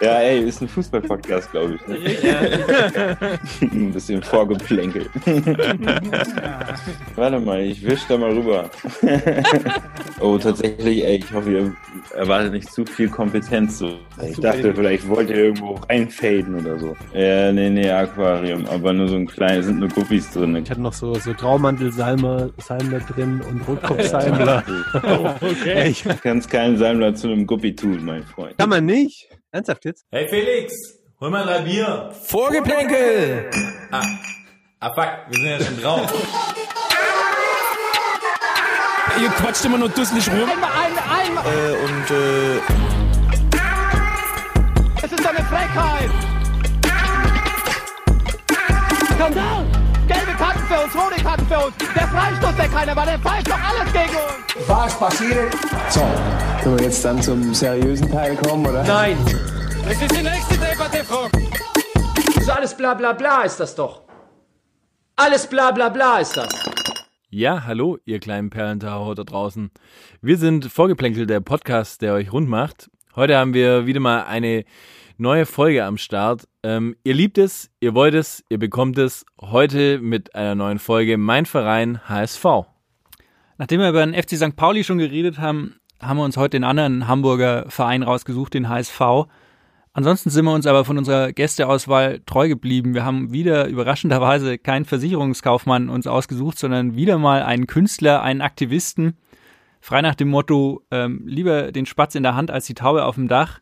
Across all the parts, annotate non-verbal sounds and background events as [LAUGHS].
Ja, ey, ist ein Fußball-Podcast, glaube ich. Ne? ein [LAUGHS] bisschen vorgeplänkelt. [LAUGHS] Warte mal, ich wisch da mal rüber. [LAUGHS] oh, tatsächlich, ey, ich hoffe, ihr erwartet nicht zu viel Kompetenz. So. Ich dachte, vielleicht wollt ihr irgendwo reinfaden oder so. Ja, nee, nee, Aquarium, aber nur so ein kleines, sind nur Guppies drin. Ich hatte noch so, so Traumantel-Salmer Salmer drin und Rotkopf-Salmler. oh, okay. Ich kann es keinen Salmler zu einem Guppi tun, mein Freund. Kann man nicht? Ernsthaft jetzt? Hey Felix, hol mal drei Bier. Vorgeplänkel! Ah, ah fuck, wir sind ja schon drauf. Ihr quatscht immer nur dusselig rum. Einmal, einmal, einmal. Äh, und äh... Es ist eine Frechheit. Skandal! Für uns, rote Karten für uns. Der Freistoß, der keiner war, der pfeift doch alles gegen uns. Was passiert? So, können wir jetzt dann zum seriösen Teil kommen, oder? Nein. Das ist die nächste Debatte, Frau. Das ist alles bla bla bla ist das doch. Alles bla bla bla ist das. Ja, hallo, ihr kleinen Perlentaucher da draußen. Wir sind Vorgeplänkelt, der Podcast, der euch rund macht. Heute haben wir wieder mal eine neue Folge am Start. Ähm, ihr liebt es, ihr wollt es, ihr bekommt es. Heute mit einer neuen Folge Mein Verein HSV. Nachdem wir über den FC St. Pauli schon geredet haben, haben wir uns heute den anderen Hamburger Verein rausgesucht, den HSV. Ansonsten sind wir uns aber von unserer Gästeauswahl treu geblieben. Wir haben wieder überraschenderweise keinen Versicherungskaufmann uns ausgesucht, sondern wieder mal einen Künstler, einen Aktivisten. Frei nach dem Motto, ähm, lieber den Spatz in der Hand als die Taube auf dem Dach.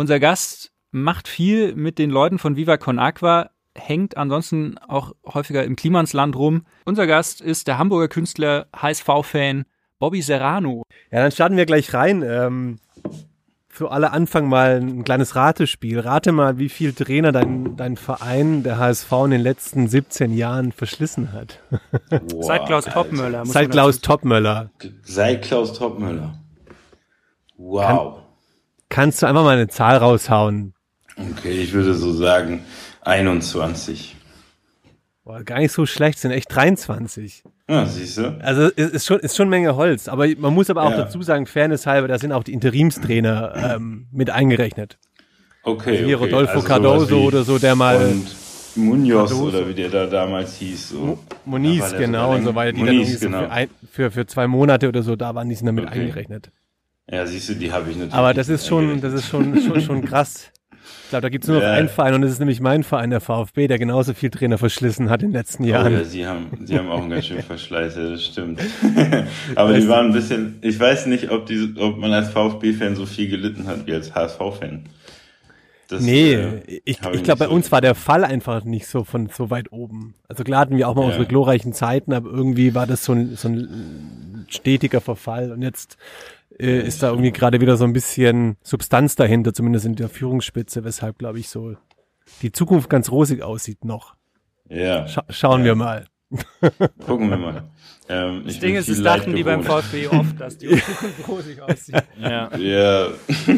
Unser Gast macht viel mit den Leuten von Viva Con Aqua, hängt ansonsten auch häufiger im Klimansland rum. Unser Gast ist der Hamburger Künstler, HSV-Fan Bobby Serrano. Ja, dann starten wir gleich rein. Ähm, für alle Anfang mal ein kleines Ratespiel. Rate mal, wie viel Trainer dein, dein Verein, der HSV, in den letzten 17 Jahren verschlissen hat. Wow, Seit Klaus Alter. Topmöller. Seit Klaus Topmöller. Seit Klaus Topmöller. Wow. Kann, kannst du einfach mal eine Zahl raushauen? Okay, ich würde so sagen 21. Boah, gar nicht so schlecht, sind echt 23. Ja, siehst du. Also ist schon, ist schon Menge Holz, aber man muss aber auch ja. dazu sagen, Fairness halber, da sind auch die Interimstrainer ähm, mit eingerechnet. Okay. Also hier okay. Rodolfo also Cardoso oder so, der mal. Und Munoz Cardoso. oder wie der da damals hieß. So. Moniz, genau, und so weiter, die Moniz, dann genau. für, ein, für, für zwei Monate oder so, da waren die sind damit Okay. eingerechnet. Ja, siehst du, die habe ich natürlich. Aber das ist schon, das ist schon, schon, schon krass. Ich glaube, da gibt's nur noch Ja. einen Verein und das ist nämlich mein Verein, der VfB, der genauso viel Trainer verschlissen hat in den letzten Oh, Jahren. ja, sie haben, sie haben auch einen ganz schönen Verschleiß, ja, das stimmt. [LAUGHS] Aber die waren ein bisschen, ich weiß nicht, ob die, ob man als VfB-Fan so viel gelitten hat wie als HSV-Fan. Das, Nee, äh, ich, ich glaube, bei so- uns war der Fall einfach nicht so von so weit oben. Also klar hatten wir auch mal Ja. unsere glorreichen Zeiten, aber irgendwie war das so ein, so ein stetiger Verfall und jetzt äh, ist da irgendwie gerade wieder so ein bisschen Substanz dahinter, zumindest in der Führungsspitze, weshalb, glaube ich, so die Zukunft ganz rosig aussieht noch. Ja, Scha schauen Ja. wir mal. [LAUGHS] gucken wir mal. Ähm, Das ich Ding ist, es dachten die beim. VfB oft, [LAUGHS] dass die Zukunft rosig aussieht. Ja. Ja,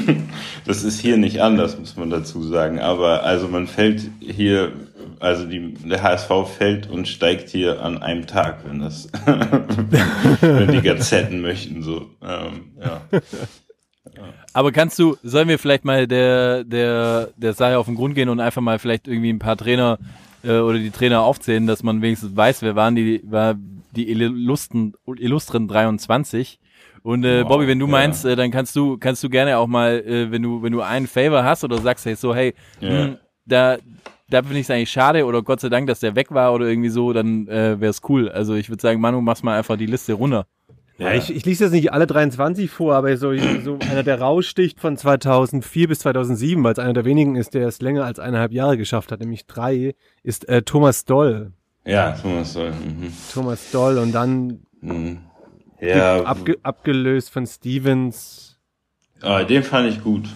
[LAUGHS] das ist hier nicht anders, muss man dazu sagen. Aber also man fällt hier, also die, der HSV fällt und steigt hier an einem Tag, wenn das, [LAUGHS] wenn die Gazetten möchten, so. Ähm, ja. Aber kannst du, sollen wir vielleicht mal der, der, der Sache auf den Grund gehen und einfach mal vielleicht irgendwie ein paar Trainer äh, oder die Trainer aufzählen, dass man wenigstens weiß, wer waren die, war die illustren, illustren 23. Und äh, Wow, Bobby, wenn du ja. meinst, äh, dann kannst du, kannst du gerne auch mal, äh, wenn du, wenn du einen Favor hast oder sagst, hey, so, hey, Ja. hm, da, da finde ich es eigentlich schade oder Gott sei Dank, dass der weg war oder irgendwie so, dann äh, wäre es cool. Also ich würde sagen, Manu, machst mal einfach die Liste runter. Ja, ich, ich lese jetzt nicht alle 23 vor, aber so, so einer, der raussticht von 2004 bis 2007, weil es einer der wenigen ist, der es länger als eineinhalb Jahre geschafft hat, nämlich drei, ist äh, Thomas Doll. Ja, Thomas Doll. Mhm. Thomas Doll und dann Mhm. Ja, abge abgelöst von Stevens. ah, den fand ich gut.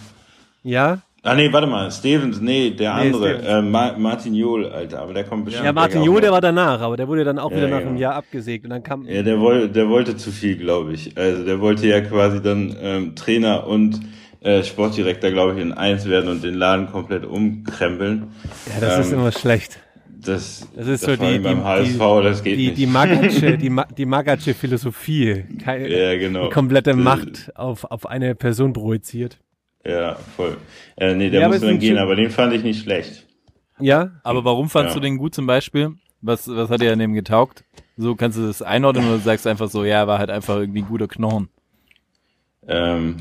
Ja? Ah nee, warte mal, Stevens, nee, der Nee, andere, äh, Ma Martin Johl, Alter, aber der kommt bestimmt. Ja, Martin Jol, der war danach, aber der wurde dann auch Ja, wieder nach genau. einem Jahr abgesägt und dann kam. Ja, der wollte, der wollte zu viel, glaube ich. Also der wollte ja quasi dann ähm, Trainer und äh, Sportdirektor, glaube ich, in eins werden und den Laden komplett umkrempeln. Ja, das ist ähm, immer schlecht. Das, Das ist das so die, beim die, HSV, die, das geht die, nicht. die Magatsche, [LAUGHS] die, Ma die Magatsche Philosophie. Keine, ja, genau. die komplette Das- Macht auf, auf eine Person projiziert. Ja, voll. Äh, nee, der Ja, aber muss dann gehen, aber den fand ich nicht schlecht. Ja, Aber warum fandst Ja. du den gut zum Beispiel? Was, was hat dir an dem getaugt? So kannst du das einordnen oder sagst du einfach so, ja, war halt einfach irgendwie ein guter Knochen. Ähm,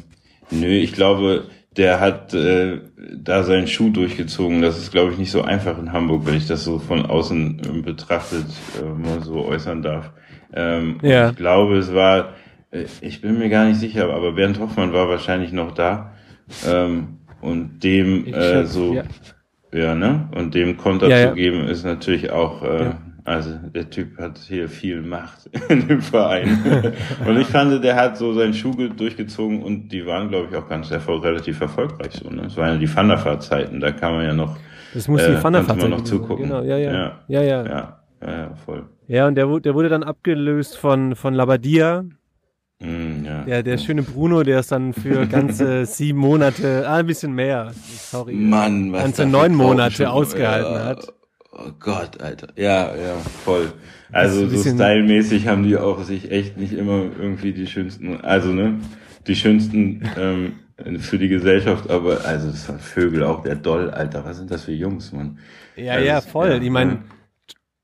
nö, ich glaube, der hat äh, da seinen Schuh durchgezogen. Das ist, glaube ich, nicht so einfach in Hamburg, wenn ich das so von außen äh, betrachtet äh, mal so äußern darf. Ähm, Ja. Ich glaube, es war, äh, ich bin mir gar nicht sicher, aber Bernd Hoffmann war wahrscheinlich noch da. Ähm, und dem äh, so, ja. ja. ne? Und dem Konter Ja, zu geben, ist natürlich auch, äh, also der Typ hat hier viel Macht [LAUGHS] in dem Verein. [LAUGHS] und ich fand, der hat so seinen Schuh ge- durchgezogen und die waren, glaube ich, auch ganz erfol relativ erfolgreich so. Ne? Es waren ja die Thunderfahrt-Zeiten, da kann man ja noch, das muss Äh, die konnte man noch zugucken. Genau, ja, ja. Ja. Ja, ja. Ja, ja, ja, ja voll. und der, der wurde dann abgelöst von, von Labadia. Mm, ja. Der, der schöne Bruno, der ist dann für ganze [LAUGHS] sieben Monate, ah, ein bisschen mehr, sorry. Mann, was ganze neun Monate ausgehalten ja. hat. Oh Gott, Alter. Ja, ja, voll. Also so stylmäßig haben die auch sich echt nicht immer irgendwie die schönsten, also ne, die schönsten ähm, für die Gesellschaft, aber also das waren Vögel auch, der Doll, Alter, was sind das für Jungs, Mann? Ja, Also, ja, voll. ja, ich meine,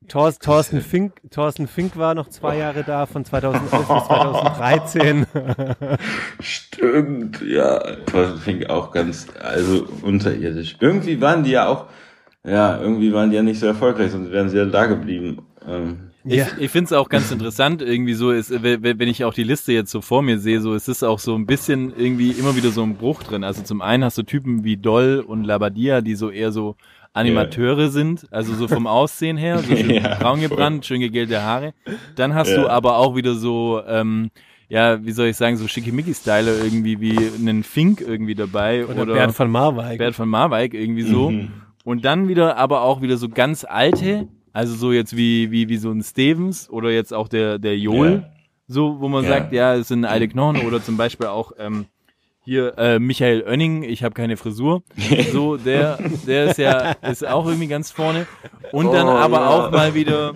ja. Thorsten, Thorsten, Fink, Thorsten Fink war noch zwei Jahre da, von 2011 bis 2013. [LAUGHS] Stimmt, ja. Das fing auch ganz, also unterirdisch. Irgendwie waren die ja auch, ja, irgendwie waren die ja nicht so erfolgreich, sonst wären sie ja da geblieben. Ähm, ja. Ich finde es auch ganz interessant, irgendwie so, ist, wenn wenn ich auch die Liste jetzt so vor mir sehe, so es ist auch so ein bisschen irgendwie immer wieder so ein Bruch drin. Also zum einen hast du Typen wie Doll und Labadia, die so eher so Animateure sind, also so vom Aussehen her, so [LAUGHS] schön Ja, braun gebrannt, schön gegelte Haare. Dann hast du aber auch wieder so, ähm, ja, wie soll ich sagen, so schickimicki-Style irgendwie wie einen Fink irgendwie dabei Oder, oder, Bert von Marwijk. Bert von Marwijk irgendwie so. Mhm. Und dann wieder aber auch wieder so ganz alte, also so jetzt wie, wie, wie so ein Stevens oder jetzt auch der, der Joel, Ja. so, wo man Ja. sagt, ja, es sind alte Knochen oder zum Beispiel auch, ähm, hier äh, Michael Oenning, ich habe keine Frisur. [LAUGHS] So, der, der ist ja ist auch irgendwie ganz vorne. Und dann Oh, aber ja. auch mal wieder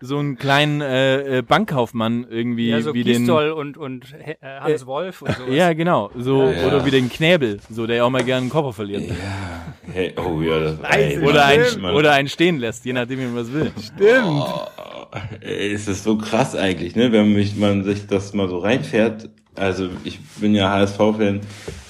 so einen kleinen äh, äh, Bankkaufmann irgendwie Ja, so wie den Gistol und, und äh, Hannes Wolf und sowas. ja, genau. So, Ja, ja. oder wie den Knäbel, so, der ja auch mal gerne einen Koffer verliert. hey, oh ja, das ey, Oder, ein, oder einen stehen lässt, je nachdem, wie man was will. Stimmt. Ey, ist das so krass eigentlich, ne? Wenn mich, man sich das mal so reinfährt. Also ich bin ja HSV-Fan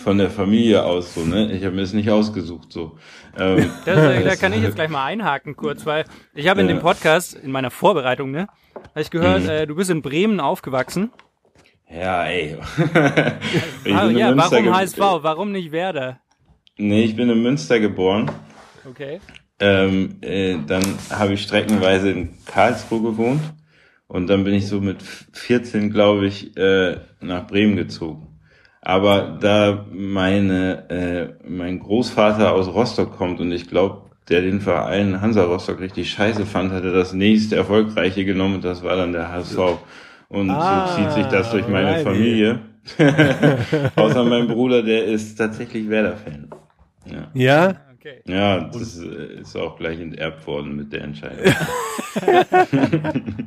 von der Familie aus, so, ne? Ich habe mir das nicht ausgesucht, so. Ähm, Das, äh, da kann ich jetzt gleich mal einhaken kurz, weil ich habe in Ja. dem Podcast, in meiner Vorbereitung, ne, habe ich gehört, Mhm. äh, du bist in Bremen aufgewachsen. Ja, ey. [LAUGHS] in ja, warum HSV? Warum nicht Werder? Nee, ich bin in Münster geboren. Okay. Ähm, äh, dann habe ich streckenweise in Karlsruhe gewohnt und dann bin ich so mit 14, glaube ich, äh, nach Bremen gezogen. Aber da meine äh, mein Großvater aus Rostock kommt und ich glaube, der den Verein Hansa Rostock richtig scheiße fand, hat er das nächste erfolgreiche genommen und das war dann der HSV. Und Ah, so zieht sich das durch meine alrighty. Familie. [LAUGHS] Außer mein Bruder, der ist tatsächlich Werder-Fan. Ja. Ja, Okay. Ja, das ist auch gleich enterbt worden mit der Entscheidung. [LAUGHS]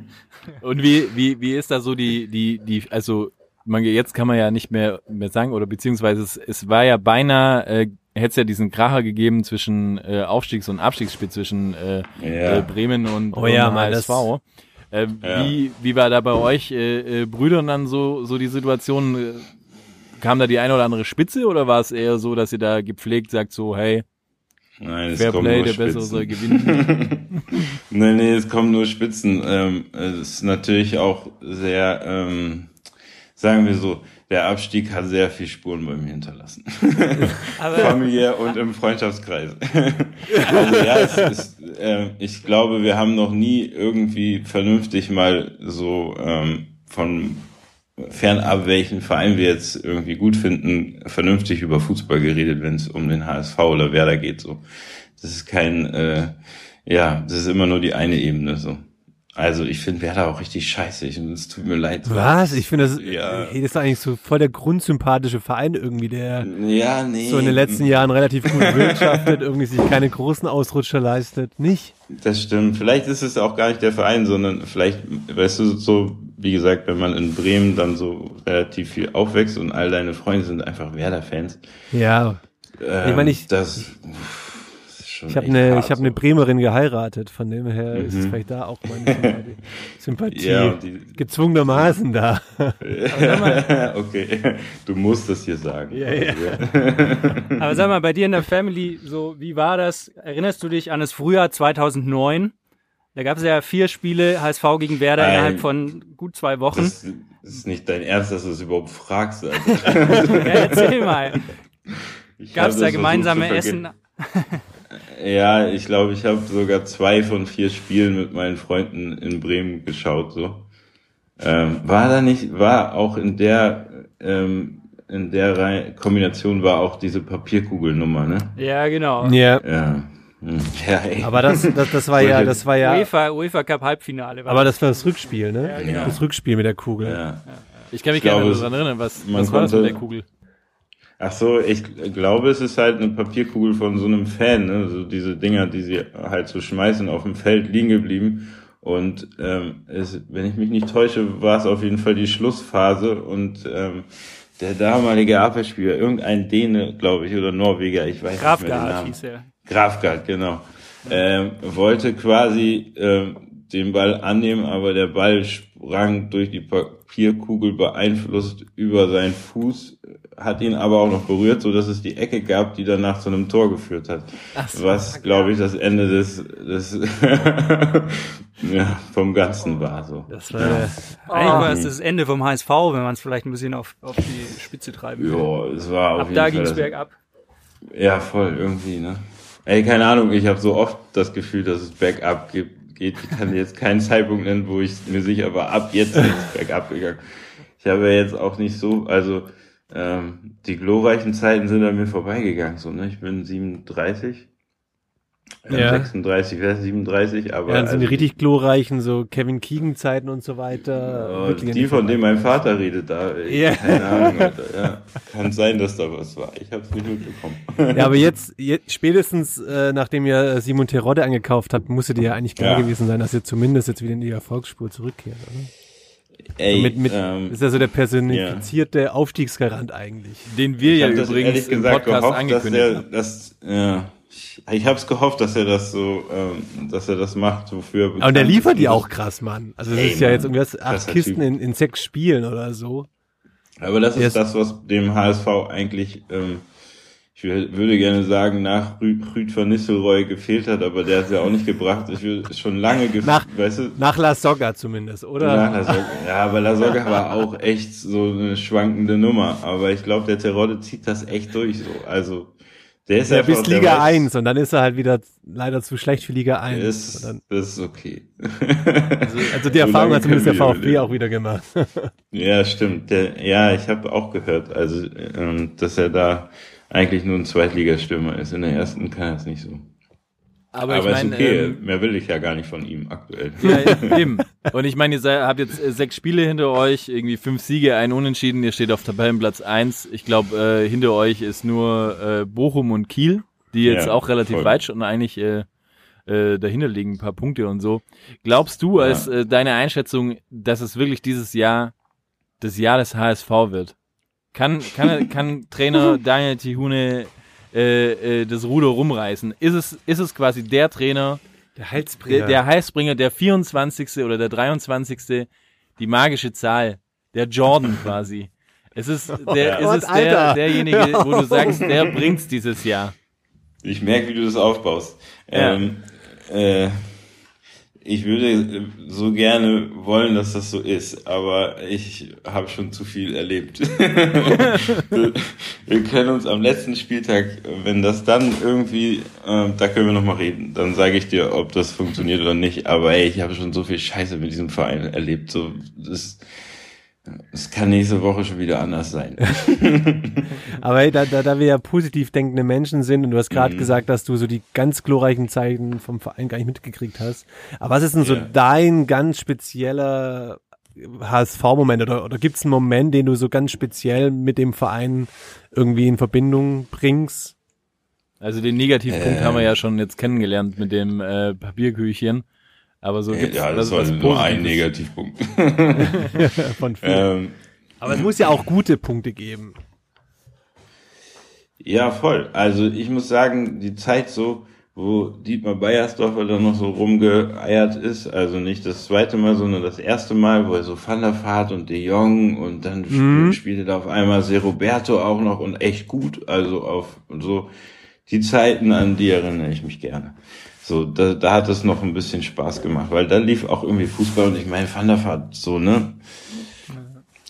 Und wie, wie, wie ist da so die, die, die, also, man, jetzt kann man ja nicht mehr, mehr sagen, oder beziehungsweise es, es war ja beinahe, äh, hätte es ja diesen Kracher gegeben zwischen äh, Aufstiegs- und Abstiegsspiel zwischen äh, Ja. äh, Bremen und, Oh ja, und HSV. Äh, Ja. wie, wie war da bei euch äh, äh, Brüdern dann so, so die Situation? Äh, kam da die eine oder andere Spitze oder war es eher so, dass ihr da gepflegt sagt, so, hey, Nein, es Fair kommen Play, nur der Bessere Spitzen. soll gewinnen? [LAUGHS] nee, nee, es kommen nur Spitzen. Ähm, es ist natürlich auch sehr, ähm, sagen wir so, der Abstieg hat sehr viel Spuren bei mir hinterlassen. [LAUGHS] Familiär und im Freundschaftskreis. [LAUGHS] also ja, es ist, äh, ich glaube, wir haben noch nie irgendwie vernünftig mal so ähm, von fernab welchen Verein wir jetzt irgendwie gut finden, vernünftig über Fußball geredet, wenn es um den HSV oder Werder geht. So, das ist kein, äh, ja, das ist immer nur die eine Ebene so. Also ich finde Werder auch richtig scheiße. Ich, es tut mir leid. was? Ich finde, das, Ja. hey, das ist eigentlich so voll der grundsympathische Verein irgendwie, der Ja, nee. so in den letzten Jahren relativ gut wirtschaftet, irgendwie sich keine großen Ausrutscher leistet. Nicht? Das stimmt. Vielleicht ist es auch gar nicht der Verein, sondern vielleicht, weißt du, so, wie gesagt, wenn man in Bremen dann so relativ viel aufwächst und all deine Freunde sind einfach Werder-Fans, Ja. ähm, Ich meine, ich- das, das ist schon Ich habe eine, ich habe eine so. Bremerin geheiratet, von dem her ist Mhm. vielleicht da auch meine Sympathie, [LAUGHS] Sympathie Ja, die, gezwungenermaßen da. [LAUGHS] okay, du musst das hier sagen. Ja, ja. Aber sag mal, bei dir in der Family, so wie war das? Erinnerst du dich an das Frühjahr 2009? Da gab es ja vier Spiele HSV gegen Werder Nein. innerhalb von gut zwei Wochen. Das, das ist nicht dein Ernst, dass du es überhaupt fragst. Alter. [LAUGHS] Ja, erzähl mal. Ich Gab es das da gemeinsame Essen? [LAUGHS] Ja, ich glaube, ich habe sogar zwei von vier Spielen mit meinen Freunden in Bremen geschaut. So ähm, war da nicht, war auch in der ähm, in der Reihe, Kombination war auch diese Papierkugelnummer, ne? Ja, genau. Ja. Ja. Ja ey. Aber das, das, das war ja, das war ja, UEFA, UEFA Cup Halbfinale. War aber das war das Rückspiel, ne? genau. Das Rückspiel mit der Kugel. ja. Ich kann mich Ich glaube, gerne daran erinnern, was, man was war das mit der Kugel? Ach so, ich glaube, es ist halt eine Papierkugel von so einem Fan, ne? So diese Dinger, die sie halt so schmeißen, auf dem Feld liegen geblieben. Und ähm, es, wenn ich mich nicht täusche, war es auf jeden Fall die Schlussphase und ähm, der damalige Abwehrspieler, irgendein Däne, glaube ich, oder Norweger, ich weiß nicht mehr den Namen. hieß er. Grafgard, genau. Ähm, wollte quasi ähm, den Ball annehmen, aber der Ball sprang durch die Papierkugel beeinflusst über seinen Fuß, hat ihn aber auch noch berührt, so dass es die Ecke gab, die danach zu einem Tor geführt hat. was, glaube ich, das Ende des, des [LAUGHS] ja, vom Ganzen war. So. Das war, Eigentlich war es das Ende vom HSV, wenn man es vielleicht ein bisschen auf, auf die Spitze treiben will. Ja, es war auf Ab jeden da ging es bergab. Ja, voll, irgendwie, ne? Ey, keine Ahnung, ich habe so oft das Gefühl, dass es bergab geht. Ich kann jetzt keinen Zeitpunkt nennen, wo ich mir sicher war, ab jetzt ist bergab gegangen. Ich habe ja jetzt auch nicht so, also ähm, die glorreichen Zeiten sind an mir vorbeigegangen, so, ne? Ich bin 37, ähm, Ja. 36, wer ist 37, aber ja, dann sind die also, richtig glorreichen, so Kevin Keegan-Zeiten und so weiter. Oh, die, von denen mein Vater redet, da, Ja. keine Ahnung, Alter, ja. Kann sein, dass da was war. Ich habe es nicht mitbekommen. Ja, aber jetzt, jetzt spätestens äh, nachdem ihr Simon Terodde angekauft habt, musste dir ja eigentlich klar Ja. gewesen sein, dass ihr zumindest jetzt wieder in die Erfolgsspur zurückkehrt, oder? Ey, mit, mit, ähm, ist ja so der personifizierte Aufstiegsgarant eigentlich. Den wir Ich ja übrigens ehrlich im gesagt Podcast gehofft, angekündigt dass er, haben. das, ja, ich, ich habe es gehofft, dass er das so, ähm, dass er das macht, wofür. er Aber der liefert die auch krass, Mann. Also das Ey, ist ja Mann, jetzt irgendwas acht Kisten Typ. in, in sechs Spielen oder so. Aber das ist ist- das, was dem HSV eigentlich, ähm, ich wür- würde gerne sagen, nach Rü Rüd van Nistelrooy gefehlt hat, aber der hat ja auch nicht gebracht. Ich will schon lange gefehlt, Nach- weißt du? Nach La Soga zumindest, oder? Nach Lasogga. Ja, aber Lasogga war auch echt so eine schwankende Nummer. Aber ich glaube, der Terodde zieht das echt durch so. Also, der ist ja, einfach, bis der Liga weiß- 1 und dann ist er halt wieder leider zu schlecht für Liga 1. Ist, dann, das ist okay. also die Erfahrung lange hat zumindest der VfB überleben. auch wieder gemacht. [LAUGHS] Ja, stimmt. Der, ja, ich habe auch gehört, also ähm, dass er da eigentlich nur ein Zweitligastürmer ist. In der ersten kann er es nicht so. Aber, Aber, ich ist meine, okay. ähm, Mehr will ich ja gar nicht von ihm aktuell. [LAUGHS] Ja, [LAUGHS] eben. Und ich meine, ihr seid, habt jetzt äh, sechs Spiele hinter euch, irgendwie fünf Siege, ein Unentschieden. Ihr steht auf Tabellenplatz eins. Ich glaube, äh, hinter euch ist nur äh, Bochum und Kiel, die jetzt Ja, auch relativ voll. weit schon eigentlich äh, äh, dahinter liegen, ein paar Punkte und so. Glaubst du, Ja. als äh, deine Einschätzung, dass es wirklich dieses Jahr das Jahr des HSV wird? Kann, kann, [LAUGHS] kann Trainer Daniel Tihune äh, äh, das Ruder rumreißen? Ist es, ist es quasi der Trainer, Der Heilsbringer. der, der Heißbringer, der 24. oder der 23. Die magische Zahl. Der Jordan quasi. Es ist, [LAUGHS] der, ist es der, Alter. derjenige, wo du [LAUGHS] sagst, der bringt's dieses Jahr. Ich merke, wie du das aufbaust. Ja. Ähm, äh, ich würde so gerne wollen, dass das so ist, aber ich habe schon zu viel erlebt. [LAUGHS] wir können uns am letzten Spieltag, wenn das dann irgendwie, äh, da können wir nochmal reden, dann sage ich dir, ob das funktioniert oder nicht. Aber ey, ich habe schon so viel Scheiße mit diesem Verein erlebt. So, das, es kann nächste Woche schon wieder anders sein. [LAUGHS] Aber hey, da, da, da wir ja positiv denkende Menschen sind und du hast gerade Mhm. gesagt, dass du so die ganz glorreichen Zeiten vom Verein gar nicht mitgekriegt hast. Aber was ist denn so Ja. dein ganz spezieller HSV-Moment oder, oder gibt es einen Moment, den du so ganz speziell mit dem Verein irgendwie in Verbindung bringst? Also den Negativpunkt Äh. haben wir ja schon jetzt kennengelernt mit dem äh, Papierküchchen. Aber so gibt's ja, das was- war nur ein. Negativpunkt. [LAUGHS] Von vielen. ähm, Aber es muss ja auch gute Punkte geben. Ja, voll. Also ich muss sagen, die Zeit so, wo Dietmar Beiersdorfer dann noch so rumgeeiert ist, also nicht das zweite Mal, sondern das erste Mal, wo er so Van der Vaart und De Jong und dann Mhm. spiel- spielte da auf einmal Se Roberto auch noch und echt gut, also auf und so die Zeiten, an die erinnere ich mich gerne. So, da, da hat es noch ein bisschen Spaß gemacht, weil da lief auch irgendwie Fußball und ich meine, Van der Vaart, so, ne?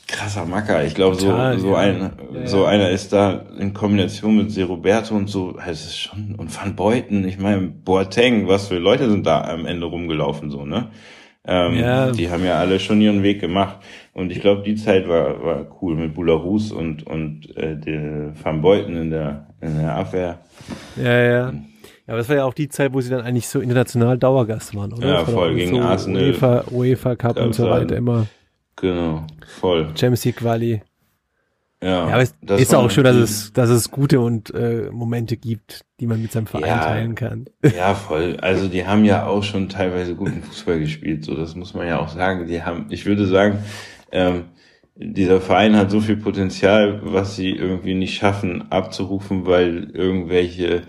Krasser Macker. Ich glaube, so, so ja. ein, so einer ist da in Kombination mit Se Roberto und so, es ist schon, und Van Beuten, ich meine, Boateng, was für Leute sind da am Ende rumgelaufen, so, ne? Ähm, Ja. Die haben ja alle schon ihren Weg gemacht. Und ich glaube, die Zeit war, war cool mit Bularus und, und äh, Van Beuten in der, in der Abwehr. Ja, ja. Ja, aber das war ja auch die Zeit, wo sie dann eigentlich so international Dauergast waren, oder? Ja, voll, gegen so Arsenal. UEFA, UEFA Cup und so weiter immer. Genau, voll. Champions League Quali. Ja, Ja, aber es ist auch schön, dass es, dass es gute und äh, Momente gibt, die man mit seinem Verein Ja. teilen kann. [LAUGHS] Ja, voll. Also die haben ja auch schon teilweise guten Fußball gespielt. So, das muss man ja auch sagen. Die haben, ich würde sagen, ähm, dieser Verein hat so viel Potenzial, was sie irgendwie nicht schaffen abzurufen, weil irgendwelche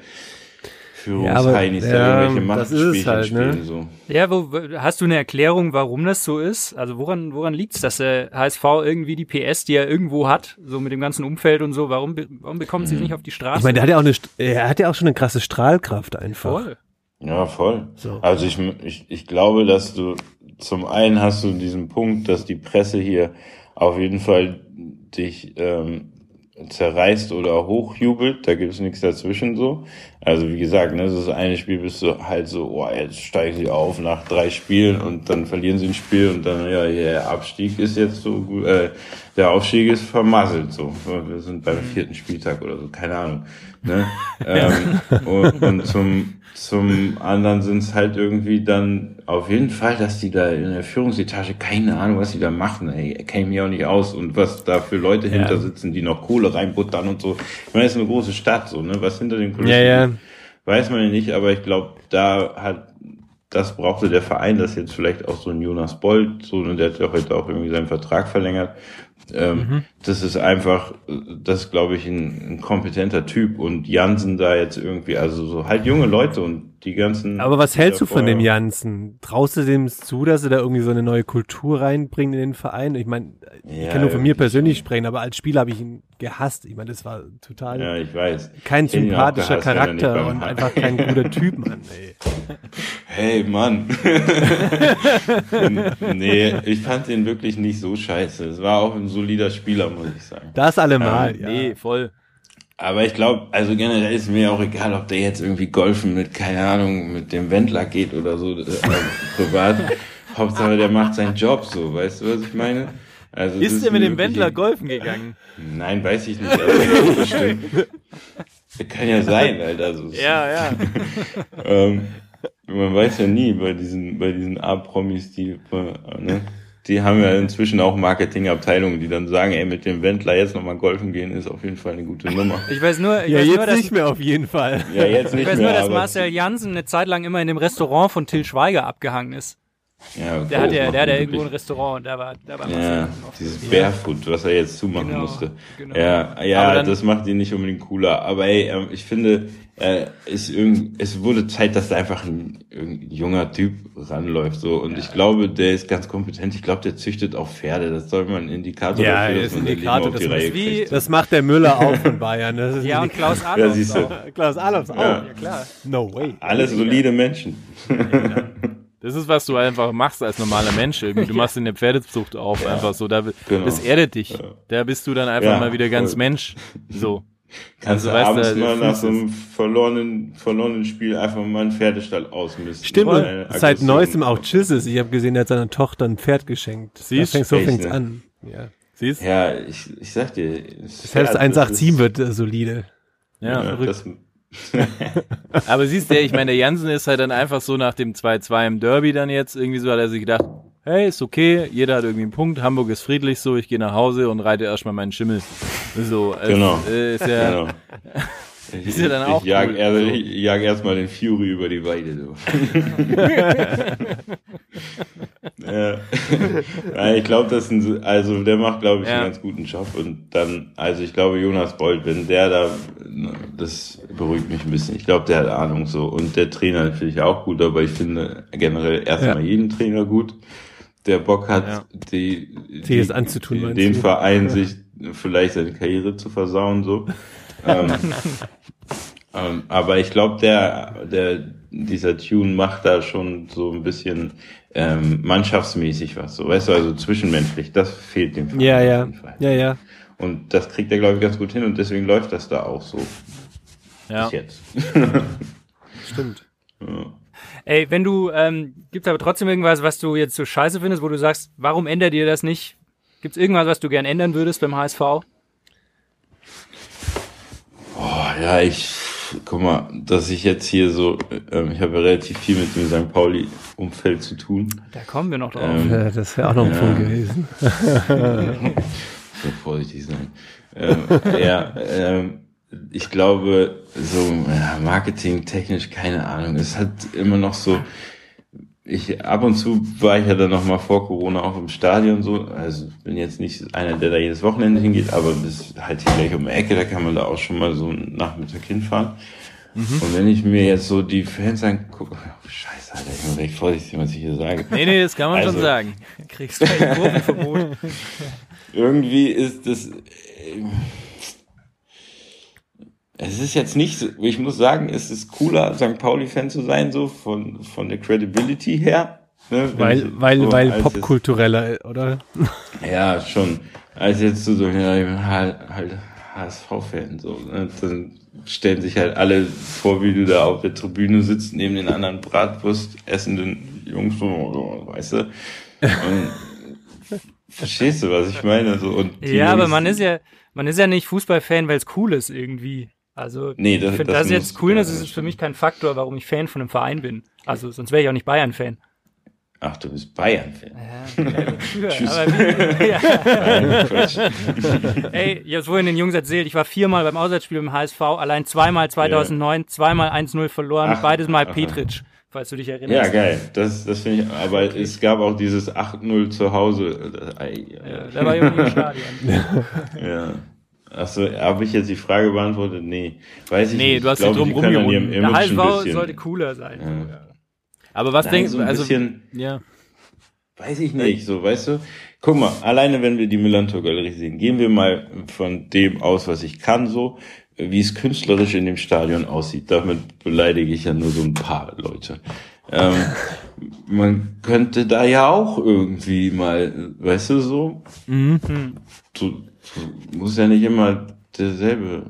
Führungsheinis Ja, da aber, irgendwelche ja, das ist es Machtspielchen halt, ne? spielen. So. Ja, wo, hast du eine Erklärung, warum das so ist? Also woran, woran liegt's, dass der HSV irgendwie die PS, die er irgendwo hat, so mit dem ganzen Umfeld und so, warum, warum bekommen sie es nicht auf die Straße? Ich meine, der hat ja auch eine, St- er hat ja auch schon eine krasse Strahlkraft einfach. Voll. Ja, voll. So. Also ich, ich, ich glaube, dass du zum einen hast du diesen Punkt, dass die Presse hier auf jeden Fall dich ähm, zerreißt oder hochjubelt, da gibt es nichts dazwischen so. Also wie gesagt, ne, das ist eine Spiel, bist du halt so, oh, jetzt steigen sie auf nach drei Spielen und dann verlieren sie ein Spiel und dann, ja, der Abstieg ist jetzt so gut, äh, der Aufstieg ist vermasselt so. Wir sind beim vierten Spieltag oder so, keine Ahnung. Ne? [LAUGHS] ähm, und, und zum zum anderen sind es halt irgendwie dann auf jeden Fall, dass die da in der Führungsetage keine Ahnung, was die da machen. Ey, ich mir auch nicht aus und was da für Leute hinter sitzen, die noch Kohle reinbuttern und so. Ich meine, es ist eine große Stadt, so, ne? Was hinter den Kulissen Ja, ja. weiß man ja nicht, aber ich glaube, da hat das brauchte der Verein, dass jetzt vielleicht auch so ein Jonas Bold, so, und der hat ja heute auch irgendwie seinen Vertrag verlängert. Ähm, Mhm. Das ist einfach, das glaube ich, ein, ein kompetenter Typ und Jansen da jetzt irgendwie, also so halt junge Leute und die ganzen. Aber was hältst du von dem Jansen? Traust du dem zu, dass er da irgendwie so eine neue Kultur reinbringt in den Verein? Ich meine, ich Ja, kann nur von mir persönlich schon. sprechen, aber als Spieler habe ich ihn gehasst. Ich meine, das war total Ja, ich weiß. kein Ich sympathischer gehasst, er Charakter und einfach kein guter Typ, Mann. [LAUGHS] Ey. Hey, Mann. [LAUGHS] nee, ich fand den wirklich nicht so scheiße. Es war auch ein solider Spieler, muss ich sagen. Das allemal, ja. Nee, voll. Aber ich glaube, also generell ist mir auch egal, ob der jetzt irgendwie golfen mit, keine Ahnung, mit dem Wendler geht oder so, äh, privat. [LAUGHS] Hauptsache, der macht seinen Job so, weißt du, was ich meine? Also, Ist der mit dem Wendler golfen gegangen? Nein, weiß ich nicht. Aber bestimmt. [LAUGHS] Kann ja sein, Alter. So. Ja, ja. [LAUGHS] Ähm, man weiß ja nie bei diesen, bei diesen A-Promis, die, äh, ne? Die haben ja inzwischen auch Marketingabteilungen, die dann sagen, ey, mit dem Wendler jetzt nochmal golfen gehen, ist auf jeden Fall eine gute Nummer. Ich weiß nur, ich Ja, weiß jetzt nur, dass, nicht mehr auf jeden Fall. Ja, jetzt ich nicht weiß mehr, nur, dass Marcel Jansen eine Zeit lang immer in dem Restaurant von Till Schweiger abgehangen ist. Ja, okay, Der hat das ja, der hat ja irgendwo ein Restaurant und da war, da war Ja, dieses Barefoot, was er jetzt zumachen Genau, musste. genau. Ja, ja, dann- das macht ihn nicht unbedingt cooler. Aber ey, ähm, ich finde, äh, ist irgend, es wurde Zeit, dass da einfach ein, ein junger Typ ranläuft. So. Und ich glaube, der ist ganz kompetent. Ich glaube, der züchtet auch Pferde. Das soll man ein Indikator Ja, dafür, ist dass man das Indikator, auf die das Reihe ist wie- kriegt. Das macht der Müller auch von [LAUGHS] Bayern. Das ist Ja, und Klaus Ja, Adolf siehst du. auch. Klaus Adolfs auch. Ja. Ja, klar. No way. Alles solide Menschen. [LAUGHS] Das ist, was du einfach machst als normaler Mensch. Irgendwie. Du [LAUGHS] machst in der Pferdezucht auf, einfach so. Da, Genau. Das erdet dich. Da bist du dann einfach Ja, mal wieder ganz voll. Mensch. So. Kannst Also, du weißt abends du, mal nach so einem verlorenen, verlorenen Spiel einfach mal einen Pferdestall ausmisten. Stimmt, und seit neuestem auch Chisses. Ich habe gesehen, er hat seiner Tochter ein Pferd geschenkt. Siehst? Fängt, so fängt's ne? an. Ja. Siehst? Ja, ich, ich sag dir. Selbst 187 wird äh, solide. Ja. Ja, das, [LAUGHS] Aber siehst du, ich meine, der Jansen ist halt dann einfach so nach dem 2-2 im Derby dann jetzt irgendwie so, hat er sich gedacht, hey, ist okay, jeder hat irgendwie einen Punkt, Hamburg ist friedlich so, ich gehe nach Hause und reite erstmal meinen Schimmel. So, es, Genau. äh, ist ja, genau. [LAUGHS] ist ja dann auch ich jag, cool, er, so. ich jag erstmal den Fury über die Weide. So. [LAUGHS] ja. [LAUGHS] ja, ich glaube, das ist ein, also der macht, glaube ich, Ja. einen ganz guten Job. Und dann, also ich glaube, Jonas Bold, wenn der da, das beruhigt mich ein bisschen. Ich glaube, der hat Ahnung so. Und der Trainer finde ich auch gut, aber ich finde generell erstmal Ja. jeden Trainer gut, der Bock hat, die, Sich das anzutun, den? Verein sich vielleicht seine Karriere zu versauen, so. [LAUGHS] ähm, ähm, aber ich glaube, der, der, dieser Tune macht da schon so ein bisschen ähm, mannschaftsmäßig was, so, weißt du, also zwischenmenschlich, das fehlt dem Verein Ja, ja. Ja, ja. Und das kriegt er, glaube ich, ganz gut hin und deswegen läuft das da auch so Ja. bis jetzt. [LAUGHS] Stimmt. Ey, wenn du, ähm, gibt's aber trotzdem irgendwas, was du jetzt so scheiße findest, wo du sagst, warum ändert ihr das nicht? Gibt's irgendwas, was du gern ändern würdest beim HSV? Oh, ja, ich, guck mal, dass ich jetzt hier so, ähm, ich habe ja relativ viel mit dem St. Pauli-Umfeld zu tun. Da kommen wir noch drauf. Ähm, Ja, das wäre auch noch ein Ja. Punkt gewesen. [LAUGHS] so vorsichtig sein. Ähm, ja, ähm, ich glaube, so ja, marketingtechnisch, keine Ahnung. Es hat immer noch so, ich ab und zu war ich ja dann noch mal vor Corona auch im Stadion so. Also bin jetzt nicht einer, der da jedes Wochenende hingeht, aber ist halt hier gleich um die Ecke, da kann man da auch schon mal so einen Nachmittag hinfahren. Und wenn ich mir jetzt so die Fans angucke, oh, scheiße, Alter, ich muss echt vorsichtig was ich hier sage. Nee, nee, das kann man schon Also- sagen. Kriegst du ein Kurvenverbot. [LAUGHS] irgendwie ist das. Es ist jetzt nicht so, ich muss sagen, es ist cooler, St. Pauli-Fan zu sein, so von, von der Credibility her. Ne? Wenn Weil, ich- weil, so weil popkultureller, oder? Ja, schon. Als jetzt so, so ja, ich bin halt, halt HSV-Fan, so. Ne? Dann stellen sich halt alle vor, wie du da auf der Tribüne sitzt, neben den anderen Bratwurst essenden Jungs, so, weißt du? Und, [LAUGHS] verstehst du, was ich meine? So, und ja, aber man ist ja, man ist ja nicht Fußballfan, weil es cool ist irgendwie. Also, Nee, das- ich finde, das das, jetzt Coolness ja, ist das für mich kein Faktor, warum ich Fan von einem Verein bin. Also, sonst wäre ich auch nicht Bayern-Fan. Ach, du bist Bayern-Fan. [LAUGHS] Tschüss. Aber wie, [LAUGHS] ja. Nein. [LAUGHS] Ey, ich hab's vorhin den Jungs erzählt, ich war viermal beim Auswärtsspiel im HSV, allein zweimal 2009, zweimal 1-0 verloren, Ach, beides Mal aha. Petritsch, falls du dich Ja, erinnerst. geil. Das, das finde ich, aber es gab auch dieses 8-0 zu Hause. Das- ei, Ja, da war Junge im Stadion. Ja. Achso, habe ich jetzt die Frage beantwortet? Nee. Weiß ich Nee, nicht. du hast ich glaube, drum rumgerungen. Der HSV sollte cooler sein. Ja. Aber was Nein, denkst so du, ein also, bisschen, ja. weiß ich nicht, so, weißt du? Guck mal, alleine wenn wir die Millantor-Galerie sehen, gehen wir mal von dem aus, was ich kann, so, wie es künstlerisch in dem Stadion aussieht. Damit beleidige ich ja nur so ein paar Leute. Ähm, [LAUGHS] man könnte da ja auch irgendwie mal, weißt du, so, Mhm. du, du musst ja nicht immer derselbe.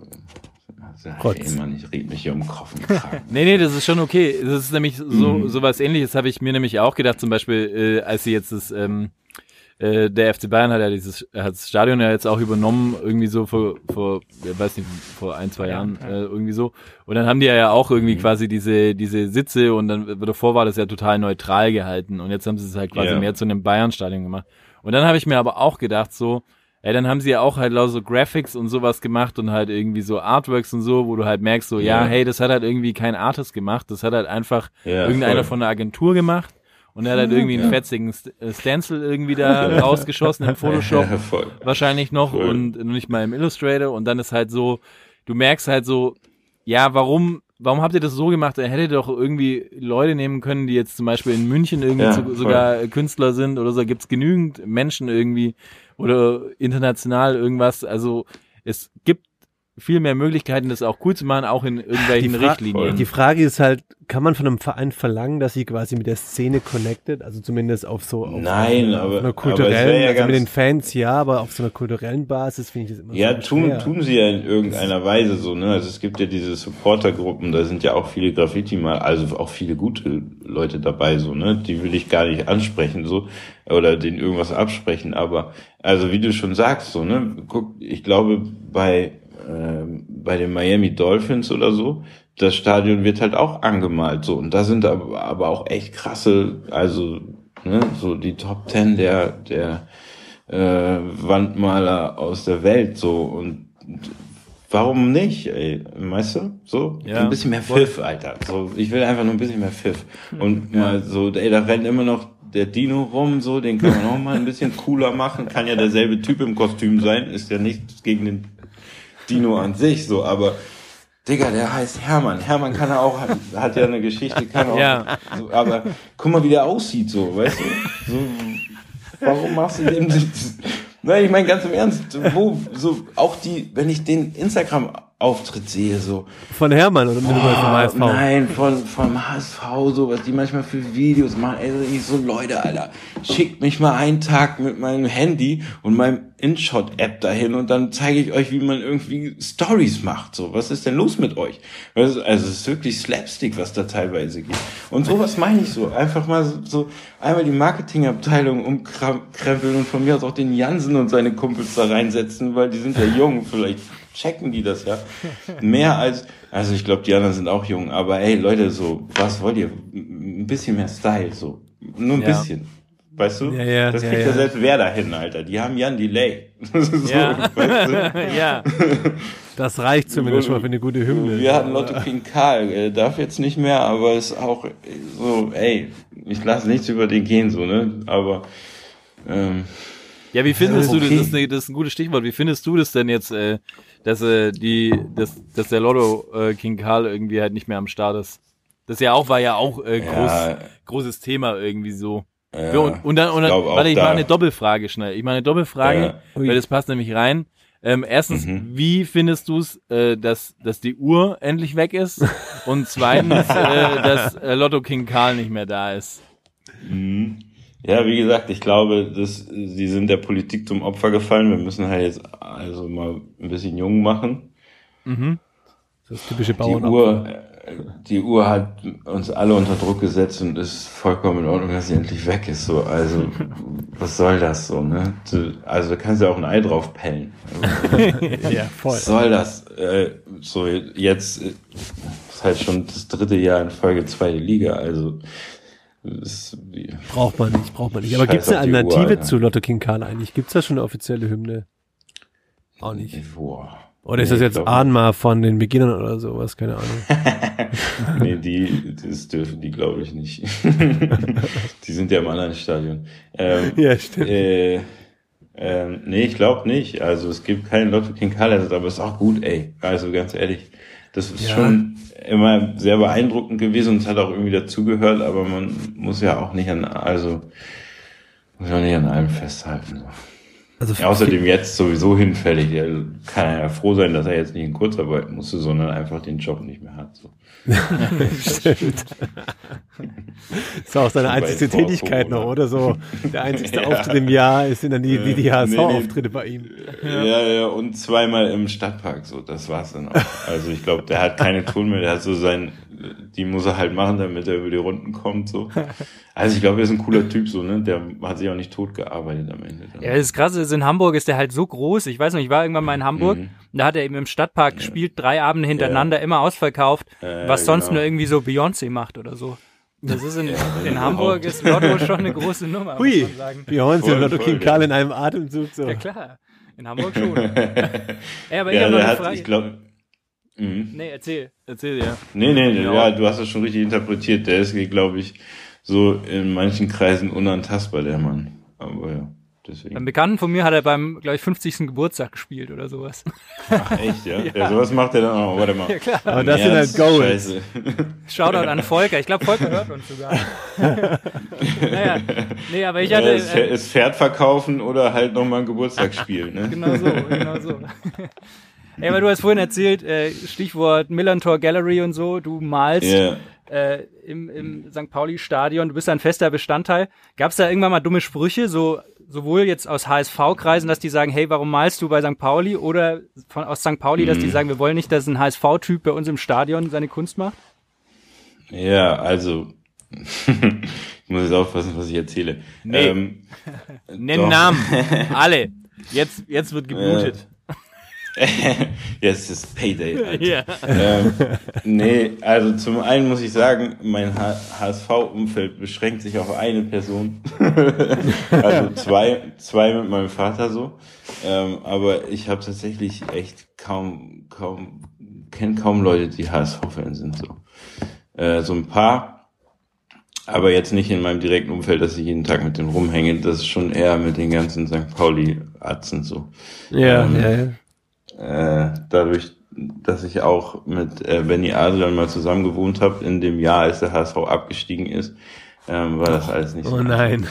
Ey, Mann, ich red mich hier um Kopf und [LAUGHS] Kragen. Nee, nee, das ist schon okay. Das ist nämlich so, Mhm. so was ähnliches habe ich mir nämlich auch gedacht, zum Beispiel, äh, als sie jetzt das, ähm, äh, der FC Bayern hat ja dieses, hat das Stadion ja jetzt auch übernommen, irgendwie so vor, vor, ich weiß nicht, vor ein, zwei Jahren, äh, irgendwie so. Und dann haben die ja auch Mhm. irgendwie quasi diese, diese Sitze und dann davor war das ja total neutral gehalten und jetzt haben sie es halt quasi Ja. mehr zu einem Bayern-Stadion gemacht. Und dann habe ich mir aber auch gedacht, so, Ey, dann haben sie ja auch halt so Graphics und sowas gemacht und halt irgendwie so Artworks und so, wo du halt merkst, so, ja, Ja. hey, das hat halt irgendwie kein Artist gemacht, das hat halt einfach Ja, irgendeiner voll. von der Agentur gemacht und er hat halt irgendwie einen Ja. fetzigen äh, Stencil irgendwie da [LAUGHS] rausgeschossen im Photoshop [LAUGHS] Ja, voll. wahrscheinlich noch Voll. und nicht mal im Illustrator und dann ist halt so, du merkst halt so, ja, warum, warum habt ihr das so gemacht? Er hätte doch irgendwie Leute nehmen können, die jetzt zum Beispiel in München irgendwie Ja, sogar Künstler sind oder so, gibt's genügend Menschen irgendwie oder international irgendwas, also es gibt viel mehr Möglichkeiten, das auch cool zu machen, auch in irgendwelchen Die Fra- Richtlinien. Die Frage ist halt, kann man von einem Verein verlangen, dass sie quasi mit der Szene connected, also zumindest auf so auf Nein, aber- einer aber es kulturellen, ja also mit den Fans ja, aber auf so einer kulturellen Basis finde ich das immer Ja, so tun, schwer. tun sie ja in irgendeiner Weise so, ne? Also es gibt ja diese Supportergruppen, da sind ja auch viele Graffiti mal, also auch viele gute Leute dabei, so, ne? Die will ich gar nicht ansprechen, so, oder denen irgendwas absprechen, aber, also wie du schon sagst, so, ne? Guck, ich glaube, bei, bei den Miami Dolphins oder so, das Stadion wird halt auch angemalt, so, und da sind aber, aber auch echt krasse, also, ne? So die Top Ten der, der, äh, Wandmaler aus der Welt so. Und warum nicht, ey, weißt du, so? Ja. ein bisschen mehr Pfiff, Alter, so ich will einfach nur ein bisschen mehr Pfiff. Und mal so, ey, da rennen immer noch der Dino rum, so, den kann man auch mal ein bisschen cooler machen. Kann ja derselbe Typ im Kostüm sein, ist ja nichts gegen den Dino an sich, so, aber Digga, der heißt Hermann. Hermann kann er auch, hat, hat ja eine Geschichte, kann auch, Ja. so, aber guck mal, wie der aussieht, so, weißt du? So, warum machst du dem? Nein, ich meine ganz im Ernst, wo, so, auch die, wenn ich den Instagram-Auftritt sehe, so, Von Hermann oder mit Ah, vom HSV? Nein, von, vom HSV, so was die manchmal für Videos machen. Ey, ich so, Leute, Alter, schickt mich mal einen Tag mit meinem Handy und meinem InShot-App dahin und dann zeige ich euch, wie man irgendwie Stories macht. So, was ist denn los mit euch? Also, es ist wirklich Slapstick, was da teilweise geht. Und sowas meine ich so. Einfach mal so, so einmal die Marketingabteilung umkrempeln und von mir aus auch den Jansen und seine Kumpels da reinsetzen, weil die sind ja jung, vielleicht checken die das ja. Mehr [LAUGHS] als, also ich glaube, die anderen sind auch jung, aber ey, Leute, so, was wollt ihr? Ein bisschen mehr Style, so. Nur ein Ja. bisschen. Weißt du? Ja, ja, das kriegt ja, ja. selbst wer dahin, Alter. Die haben ja ein Delay. [LAUGHS] so, Ja. weißt du? [LAUGHS] ja. Das reicht zumindest mal für eine gute Hymne. Wir hatten Lotto King Karl, er darf jetzt nicht mehr, aber ist auch so, ey, ich lasse nichts über den gehen, so, ne? Aber ähm, Ja, wie findest Ja, du das? okay. Das ist, eine, das ist ein gutes Stichwort. Wie findest du das denn jetzt, äh, dass äh, die, dass, dass der Lotto äh, King Karl irgendwie halt nicht mehr am Start ist? Das ja auch war ja auch äh, groß, Ja. großes Thema irgendwie so. Ja, und, und dann, und dann auch warte, ich da- mache eine Doppelfrage schnell. Ich mache eine Doppelfrage, Ja. weil das passt nämlich rein. Ähm, erstens, Mhm. wie findest du es, äh, dass, dass die Uhr endlich weg ist? Und zweitens, [LAUGHS] äh, dass äh, Lotto King Karl nicht mehr da ist. Mhm. Ja, wie gesagt, ich glaube, dass sie sind der Politik zum Opfer gefallen. Wir müssen halt jetzt also mal ein bisschen jung machen. Das typische Die Bauern. Uhr, äh, die Uhr hat uns alle unter Druck gesetzt und ist vollkommen in Ordnung, dass sie endlich weg ist. So, also [LAUGHS] was soll das so? Ne? Du, also du kannst ja auch ein Ei drauf pellen. [LAUGHS] Ja, voll. Was soll das? Äh, so jetzt äh, ist halt schon das dritte Jahr in Folge zweite Liga. Also Braucht man nicht, braucht man nicht. Aber Scheiß gibt's eine Uhr, Alternative Alter. zu Lotto King Karl eigentlich? Gibt's da schon eine offizielle Hymne? Auch nicht. boah. Oder ist Nee, das jetzt Ahnma von den Beginnern oder sowas? Keine Ahnung. [LAUGHS] Nee, die, das dürfen die, glaube ich, nicht. [LAUGHS] die sind ja im anderen Stadion. Ähm, Ja, stimmt. Äh, ähm, nee, ich glaube nicht. Also es gibt keinen Lotto King Ersatz, aber ist auch gut, ey. Also ganz ehrlich, das ist Ja. schon immer sehr beeindruckend gewesen und es hat auch irgendwie dazugehört, aber man muss ja auch nicht an, also muss ja nicht an allem festhalten. So. Also Ja, außerdem jetzt sowieso hinfällig. Der kann er ja froh sein, dass er jetzt nicht in Kurzarbeit musste, sondern einfach den Job nicht mehr hat. So. Stimmt. [LAUGHS] ist auch seine vor Tätigkeit noch, oder so. Der einzigste [LAUGHS] Ja. Auftritt im Jahr ist sind dann die, die, HSV-Auftritte bei ihm. Ja. ja, und zweimal im Stadtpark, so, das war's dann auch. Also ich glaube, der hat keine Tour mehr, der hat so sein, die muss er halt machen, damit er über die Runden kommt, so. Also ich glaube, er ist ein cooler Typ, so, ne, der hat sich auch nicht tot gearbeitet am Ende. Dann. Ja, das ist krass, ist in Hamburg ist der halt so groß. Ich weiß noch, ich war irgendwann mal in Hamburg Mhm. und da hat er eben im Stadtpark gespielt, drei Abende hintereinander, immer ausverkauft, Ja, was sonst genau. nur irgendwie so Beyoncé macht oder so. Das ist in, in genau. Hamburg ist Lotto schon eine große Nummer, Hui, muss man sagen. Beyoncé und Lotto King ja. Karl in einem Atemzug so. Ja klar, in Hamburg schon. [LAUGHS] Ey, aber ich ja, habe noch eine hat, Frage. ich glaube, mhm. nee, erzähl. Erzähl ja. Nee, nee, nee, Ja. ja, du hast das schon richtig interpretiert. Der ist, glaube ich, so in manchen Kreisen unantastbar, der Mann. Aber ja, Beim deswegen. Bekannten von mir hat er beim, glaube ich, 50. Geburtstag gespielt oder sowas. Ach, echt, [LAUGHS] ja? ja? sowas macht er dann auch. Warte mal. Ja, klar. Aber das sind halt Goals. Scheiße. Shoutout an Volker. Ich glaube, Volker hört uns sogar. [LAUGHS] naja, nee, aber ich Ja, hatte. es, Pferd- Äh, es Pferd verkaufen oder halt nochmal ein Geburtstagsspiel, ne? genau so, genau so. [LAUGHS] Ey, aber du hast vorhin erzählt, äh, Stichwort Millantor Gallery und so, du malst Ja. äh, im, im St. Pauli-Stadion, du bist ein fester Bestandteil. Gab es da irgendwann mal dumme Sprüche, so sowohl jetzt aus HSV-Kreisen, dass die sagen, hey, warum malst du bei St. Pauli? Oder von, aus St. Pauli, dass die sagen, wir wollen nicht, dass ein HSV-Typ bei uns im Stadion seine Kunst macht? Ja, also. [LAUGHS] ich muss jetzt aufpassen, was ich erzähle. Nee. Ähm, Nenn Doch. Namen. [LAUGHS] Alle. Jetzt, jetzt wird geblutet. [LAUGHS] Jetzt ist Payday. Alter. [LAUGHS] Ja. ähm, nee, also zum einen muss ich sagen, mein HSV-Umfeld beschränkt sich auf eine Person. [LAUGHS] also zwei, zwei mit meinem Vater so. Ähm, aber ich habe tatsächlich echt kaum, kaum, kenne kaum Leute, die HSV-Fans sind so. Äh, so ein paar. aber jetzt nicht in meinem direkten Umfeld, dass ich jeden Tag mit denen rumhänge. Das ist schon eher mit den ganzen St. Pauli-Atzen so. Ja, Ähm, ja, ja. Äh, dadurch, dass ich auch mit äh, Benny Adrian mal zusammen gewohnt habe, in dem Jahr, als der HSV abgestiegen ist, ähm, war das alles nicht so. Oh nein.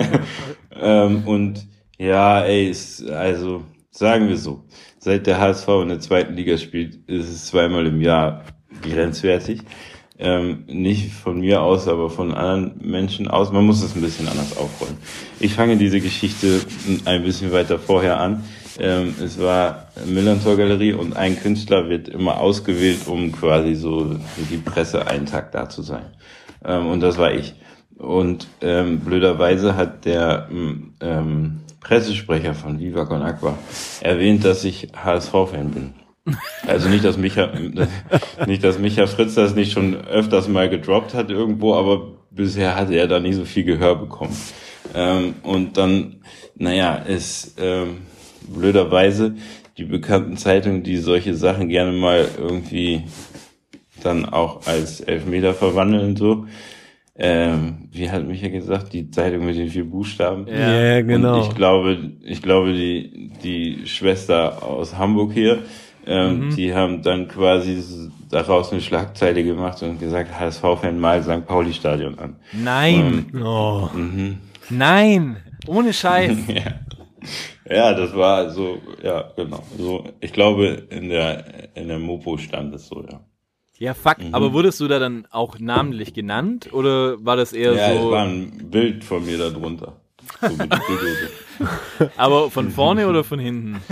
[LAUGHS] ähm, und ja, ey, ist, also sagen wir so, seit der HSV in der zweiten Liga spielt, ist es zweimal im Jahr grenzwertig. Ähm, nicht von mir aus, aber von anderen Menschen aus. Man muss es ein bisschen anders aufrollen. Ich fange diese Geschichte ein bisschen weiter vorher an. Ähm, es war Millantor Galerie und ein Künstler wird immer ausgewählt, um quasi so für die Presse einen Tag da zu sein. Ähm, und das war ich. Und ähm, blöderweise hat der ähm, Pressesprecher von Viva Con Aqua erwähnt, dass ich HSV-Fan bin. Also nicht, dass Micha, [LAUGHS] nicht, dass Micha Fritz das nicht schon öfters mal gedroppt hat irgendwo, aber bisher hatte er da nicht so viel Gehör bekommen. Ähm, und dann, naja, ist ähm, blöderweise die bekannten Zeitungen, die solche Sachen gerne mal irgendwie dann auch als Elfmeter verwandeln, so. Ähm, wie hat Micha gesagt, die Zeitung mit den vier Buchstaben. Ja, genau. Und ich glaube, ich glaube, die, die Schwester aus Hamburg hier, ähm, Mhm. die haben dann quasi daraus eine Schlagzeile gemacht und gesagt, HSV-Fan mal St. Pauli-Stadion an. Nein, Oh. Mhm. nein, ohne Scheiß. [LAUGHS] Ja. Ja, das war so, ja, genau. So, ich glaube, in der, in der Mopo stand es so, ja. Ja, fuck, Mhm. aber wurdest du da dann auch namentlich genannt oder war das eher Ja, es so, war ein Bild von mir da drunter. [LAUGHS] So aber von vorne oder von hinten?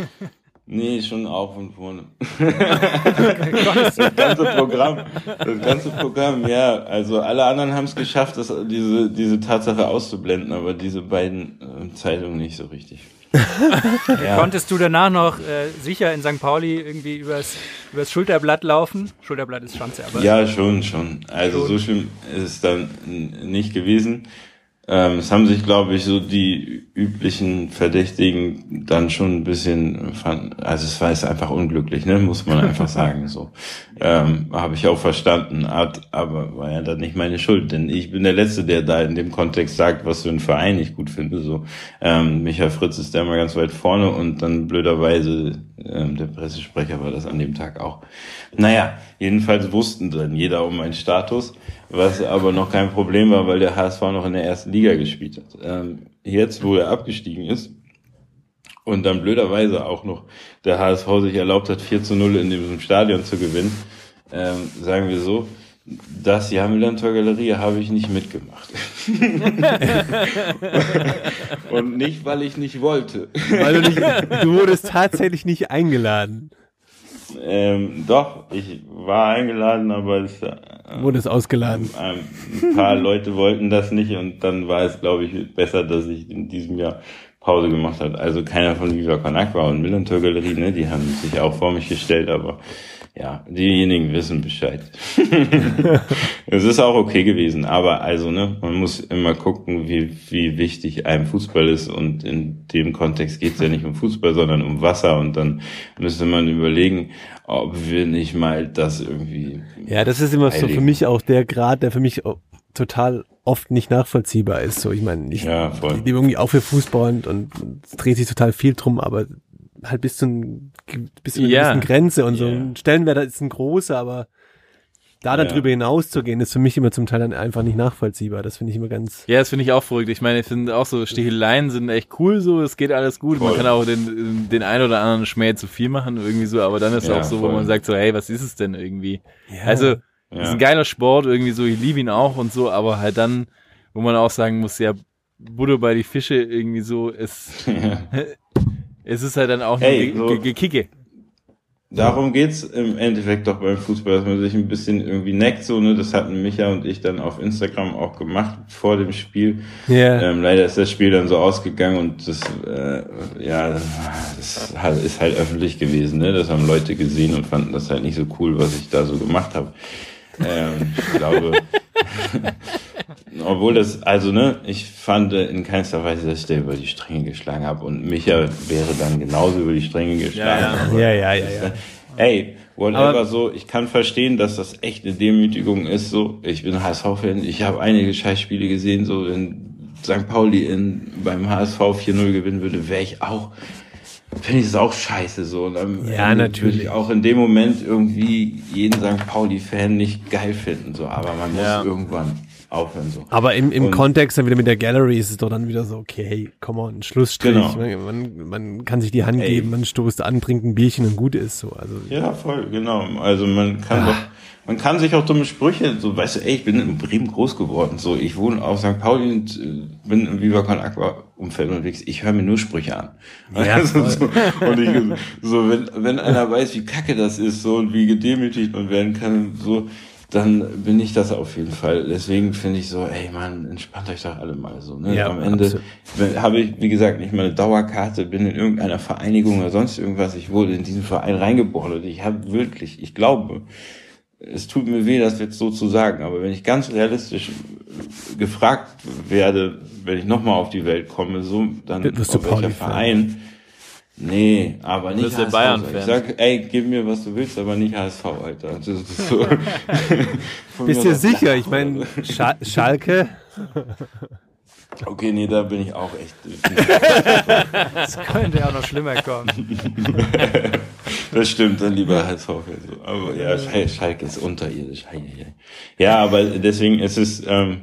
Nee, schon auch von vorne. [LAUGHS] das ganze Programm, das ganze Programm, ja. Also alle anderen haben es geschafft, das, diese, diese Tatsache auszublenden, aber diese beiden äh, Zeitungen nicht so richtig. [LAUGHS] Ja. Konntest du danach noch äh, sicher in St. Pauli irgendwie übers, übers Schulterblatt laufen? Schulterblatt ist Schanze, aber Ja, schon, schon. Also so schlimm ist es dann nicht gewesen. Ähm, es haben sich, glaube ich, so die üblichen Verdächtigen dann schon ein bisschen, fand, also es war jetzt einfach unglücklich, ne, muss man einfach [LAUGHS] sagen, so. Ähm, Habe ich auch verstanden, hat, aber war ja dann nicht meine Schuld, denn ich bin der Letzte, der da in dem Kontext sagt, was für einen Verein ich gut finde, so. Ähm, Michael Fritz ist da mal ganz weit vorne und dann blöderweise ähm, der Pressesprecher war das an dem Tag auch. Naja, jedenfalls wussten dann jeder um meinen Status, was aber noch kein Problem war, weil der HSV noch in der ersten Liga gespielt hat. Ähm, jetzt, wo er abgestiegen ist und dann blöderweise auch noch der HSV sich erlaubt hat, 4 zu 0 in diesem Stadion zu gewinnen, ähm, sagen wir so, das Jahr Millantor Galerie habe ich nicht mitgemacht. [LAUGHS] und nicht, weil ich nicht wollte. Weil du, nicht, du wurdest tatsächlich nicht eingeladen. Ähm, doch, ich war eingeladen, aber es, äh, Wurdest ausgeladen. ein paar Leute wollten das nicht und dann war es, glaube ich, besser, dass ich in diesem Jahr Pause gemacht habe. Also keiner von Viva Con Aqua und Millantor Galerie, ne, die haben sich auch vor mich gestellt, aber ja, diejenigen wissen Bescheid. [LAUGHS] es ist auch okay gewesen, aber also, ne, man muss immer gucken, wie, wie wichtig einem Fußball ist und in dem Kontext geht es ja nicht um Fußball, sondern um Wasser und dann müsste man überlegen, ob wir nicht mal das irgendwie Ja, das ist immer so Heiligen. für mich auch der Grad, der für mich total oft nicht nachvollziehbar ist. So, ich meine, ich Ja, voll. ich lebe irgendwie auch für Fußball und, und es dreht sich total viel drum, aber halt bis zu, ein, bis zu einer Ja. gewissen Grenze und so. Ja. Ein Stellenwert ist ein großer, aber da dann Ja. drüber hinauszugehen, ist für mich immer zum Teil dann einfach nicht nachvollziehbar. Das finde ich immer ganz. Ja, das finde ich auch verrückt. Ich meine, ich finde auch so, Sticheleien sind echt cool so, es geht alles gut. Man Voll. kann auch den, den ein oder anderen Schmäh zu viel machen, irgendwie so, aber dann ist Ja, auch so, wo voll. man sagt so, hey, was ist es denn irgendwie? Ja. Also, Ja. ist ein geiler Sport, irgendwie so, ich liebe ihn auch und so, aber halt dann, wo man auch sagen muss, ja, Butter bei die Fische irgendwie so, es, [LAUGHS] [LAUGHS] es ist halt dann auch Ey, nur so- Ge- Ge- Gekicke. Darum geht's im Endeffekt doch beim Fußball, dass man sich ein bisschen irgendwie neckt, so, ne? Das hatten Micha und ich dann auf Instagram auch gemacht vor dem Spiel. Ja. Ähm, leider ist das Spiel dann so ausgegangen und das, äh, ja, das ist halt öffentlich gewesen, ne? Das haben Leute gesehen und fanden das halt nicht so cool, was ich da so gemacht habe. Ähm, ich glaube, [LAUGHS] obwohl das, also ne, ich fand in keinster Weise, dass ich da über die Stränge geschlagen habe und Micha wäre dann genauso über die Stränge geschlagen. Ja, ja. Ja, ja, ja, ja. Ey, whatever Aber- so. Ich kann verstehen, dass das echt eine Demütigung ist. So, ich bin HSV-Fan. Ich habe einige Scheißspiele gesehen. So, wenn St. Pauli in, beim HSV 4-0 gewinnen würde, wäre ich auch, finde ich es auch scheiße. So, und am Ja, natürlich. Würde ich auch in dem Moment irgendwie jeden St. Pauli-Fan nicht geil finden. So, aber man muss Ja. irgendwann aufhören. So. Aber im, im Und- Kontext dann wieder mit der Gallery ist es doch dann wieder so, okay, hey, come on, Schlussstrich. Genau. Man, man, man kann sich die Hand Ey. geben, man stoßt an, trinkt ein Bierchen und gut ist so. Also Ja, voll, genau. Also man kann doch, man kann sich auch dumme Sprüche, so weißt du, ey, ich bin in Bremen groß geworden, so ich wohne auf St. Pauli und äh, bin im Viva Con Aqua Umfeld unterwegs. Ich höre mir nur Sprüche an. [LAUGHS] also, so, und ich, so wenn wenn einer weiß, wie kacke das ist, so und wie gedemütigt man werden kann, so dann bin ich das auf jeden Fall. Deswegen finde ich so, ey Mann, entspannt euch doch alle mal so. Ne? Ja, Am Ende habe ich, wie gesagt, nicht mal eine Dauerkarte, bin in irgendeiner Vereinigung oder sonst irgendwas. Ich wurde in diesen Verein reingeboren und ich habe wirklich, ich glaube, es tut mir weh, das jetzt so zu sagen, aber wenn ich ganz realistisch gefragt werde, wenn ich nochmal auf die Welt komme, so, dann Wirst du auf welcher Pauli-Fan? Verein? Nee, aber nicht HSV. Bayern-Fan? Ich sag, ey, gib mir, was du willst, aber nicht HSV, Alter. Das ist so. [LAUGHS] Bist du sicher? Ich meine, Scha Schalke, Okay, nee, da bin ich auch echt. [LAUGHS] Das könnte ja auch noch schlimmer kommen. [LAUGHS] Das stimmt, dann lieber HSV. So. Aber ja, Schal- Schalke ist unterirdisch. Ja, aber deswegen ist es, ähm,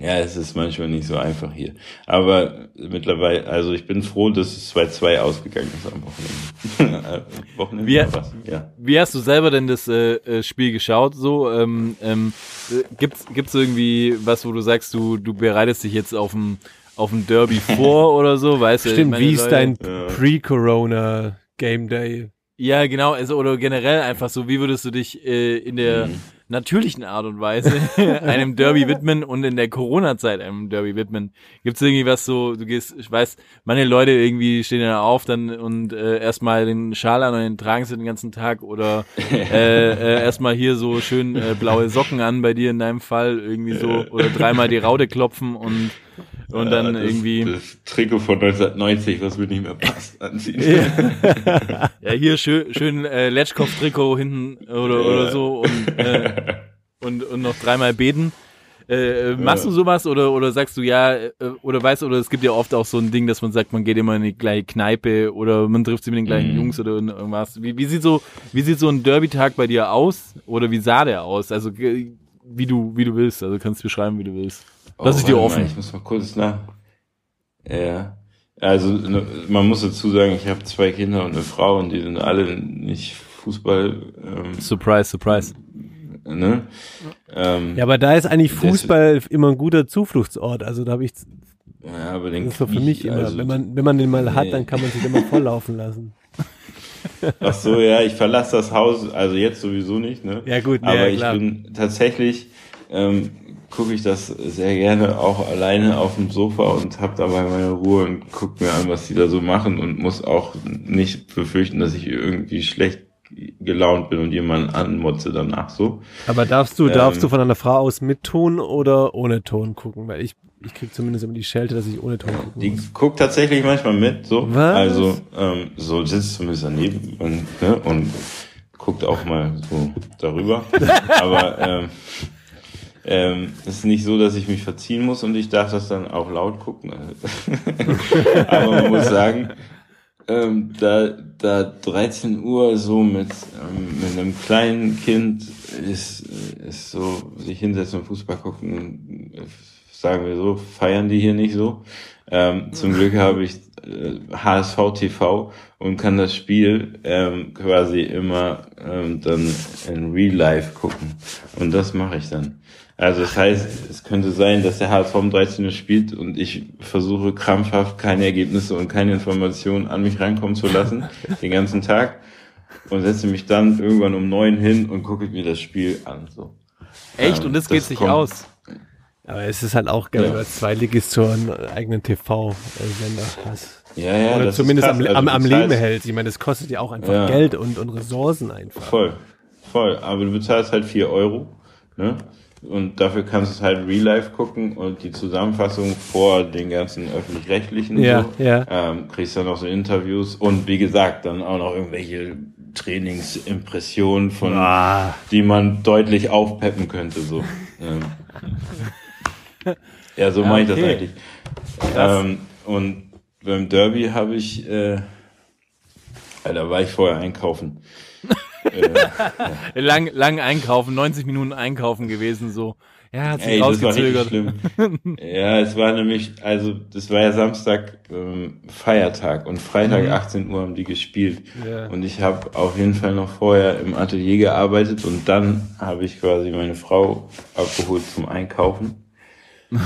ja, es ist manchmal nicht so einfach hier. Aber mittlerweile, also ich bin froh, dass es 2-2 ausgegangen ist am Wochenende. [LAUGHS] Wochenende oder was? Ja. Wie hast du selber denn das äh, äh, Spiel geschaut? So ähm, ähm, äh, gibt's gibt's irgendwie was, wo du sagst, du du bereitest dich jetzt auf ein auf ein Derby [LAUGHS] vor oder so? Weißt du? ich stimmt, wie ist dein Ja. Pre-Corona Game Day? Ja, genau, also oder generell einfach so, wie würdest du dich äh, in der natürlichen Art und Weise [LAUGHS] einem Derby widmen und in der Corona-Zeit einem Derby widmen? Gibt's irgendwie was so, du gehst, ich weiß, manche Leute irgendwie stehen dann auf dann und äh, erstmal den Schal an und den tragen sie den ganzen Tag oder [LAUGHS] äh, äh, erstmal hier so schön äh, blaue Socken an bei dir in deinem Fall irgendwie so oder dreimal die Raude klopfen und und dann das, irgendwie Das Trikot von 1990, was mir nicht mehr passt, anziehen. [LAUGHS] Ja, hier schön, schön äh, Letschkopf-Trikot hinten oder, oder so und, äh, und, und noch dreimal beten. Äh, äh, machst du sowas oder, oder sagst du ja, äh, oder weißt du, oder es gibt ja oft auch so ein Ding, dass man sagt, man geht immer in die gleiche Kneipe oder man trifft sich mit den gleichen Jungs oder irgendwas. Wie, wie sieht so, wie sieht so ein Derby-Tag bei dir aus? Oder wie sah der aus? Also, wie du, wie du willst. Also, kannst du beschreiben, wie du willst. Lass Oh, ich dir offen. Mal, ich muss mal kurz nach. Ja. Also ne, man muss dazu sagen, ich habe zwei Kinder und eine Frau und die sind alle nicht Fußball. Ähm, Surprise, surprise. ne? Ähm, Ja, aber da ist eigentlich Das- Fußball immer ein guter Zufluchtsort. Also da habe ich, das ja, aber den ist so für mich ich, immer, also- wenn man, wenn man den mal hat, Nee. dann kann man sich immer volllaufen lassen. [LAUGHS] Ach so, ja, ich verlasse das Haus, also jetzt sowieso nicht, ne? Ja, gut, aber ja, ich bin tatsächlich ähm, gucke ich das sehr gerne auch alleine auf dem Sofa und hab dabei meine Ruhe und guck mir an, was die da so machen und muss auch nicht befürchten, dass ich irgendwie schlecht gelaunt bin und jemanden anmotze danach so. Aber darfst du, Ähm. darfst du von einer Frau aus mit Ton oder ohne Ton gucken? Weil ich, ich krieg zumindest immer die Schelte, dass ich ohne Ton gucken Die muss. guckt tatsächlich manchmal mit, so. Was? Also, ähm, so sitzt zumindest daneben und, ne, und guckt auch mal so darüber. [LAUGHS] Aber ähm, ähm, es ist nicht so, dass ich mich verziehen muss und ich darf das dann auch laut gucken. [LAUGHS] Aber man muss sagen, ähm, da, da 13 Uhr so mit, ähm, mit einem kleinen Kind ist, ist so, sich hinsetzen und Fußball gucken, äh, sagen wir so, feiern die hier nicht so. Ähm, zum Glück habe ich äh, HSV TV und kann das Spiel ähm, quasi immer ähm, dann in Real Life gucken. Und das mache ich dann. Also das heißt, es könnte sein, dass der HSV um 13 Uhr spielt und ich versuche krampfhaft keine Ergebnisse und keine Informationen an mich reinkommen zu lassen, den ganzen Tag. Und setze mich dann irgendwann um neun hin und gucke mir das Spiel an. So. Echt? Ähm, Und das geht sich aus. Aber es ist halt auch geil, Ja. wenn du als Zweitligist so einen eigenen TV-Sender hast. Ja, ja, Oder das zumindest ist am, krass. am, Also am Leben hältst. Ich meine, das kostet ja auch einfach Ja. Geld und, und Ressourcen einfach. Voll, voll. Aber du bezahlst halt vier Euro, ne? Und dafür kannst du es halt real life gucken und die Zusammenfassung vor den ganzen öffentlich-rechtlichen Ja, so, ja. Ähm, kriegst dann noch so Interviews und wie gesagt, dann auch noch irgendwelche Trainingsimpression von, Ah. die man deutlich aufpeppen könnte, so. Ähm. Ja, so mache ich das okay. eigentlich. Ähm, und beim Derby habe ich, äh, da war ich vorher einkaufen. Lang, lang einkaufen, 90 Minuten einkaufen gewesen, so. Ja, hat sich Ey, rausgezögert. ja, es war nämlich, also das war ja Samstag ähm, Feiertag und Freitag Mhm. 18 Uhr haben die gespielt. Ja. Und ich habe auf jeden Fall noch vorher im Atelier gearbeitet und dann habe ich quasi meine Frau abgeholt zum Einkaufen. [LAUGHS]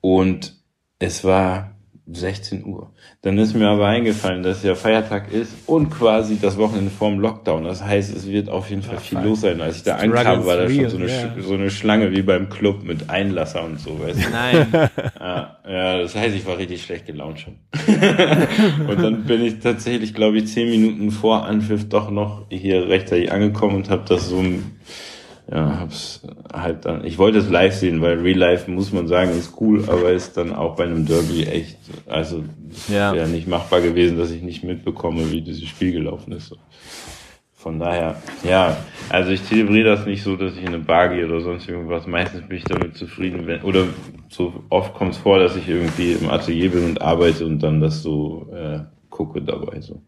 Und es war 16 Uhr. Dann ist mir aber eingefallen, dass ja Feiertag ist und quasi das Wochenende vorm Lockdown. Das heißt, es wird auf jeden Fall viel los sein. Als ich da Struggles ankam, war da schon so eine, ja. Sch- so eine Schlange wie beim Club mit Einlasser und so, weißt du. Nein. [LAUGHS] Ja, ja, das heißt, ich war richtig schlecht gelaunt schon. [LAUGHS] und dann bin ich tatsächlich, glaube ich, zehn Minuten vor Anpfiff doch noch hier rechtzeitig angekommen und habe das so, ja, hab's halt dann, ich wollte es live sehen, weil Real Life, muss man sagen, ist cool, aber ist dann auch bei einem Derby echt, also, Ja. wäre nicht machbar gewesen, dass ich nicht mitbekomme, wie dieses Spiel gelaufen ist. Von daher, ja, also ich zelebriere das nicht so, dass ich in eine Bar gehe oder sonst irgendwas. Meistens bin ich damit zufrieden, wenn, oder so oft kommt es vor, dass ich irgendwie im Atelier bin und arbeite und dann das so äh, gucke dabei. So.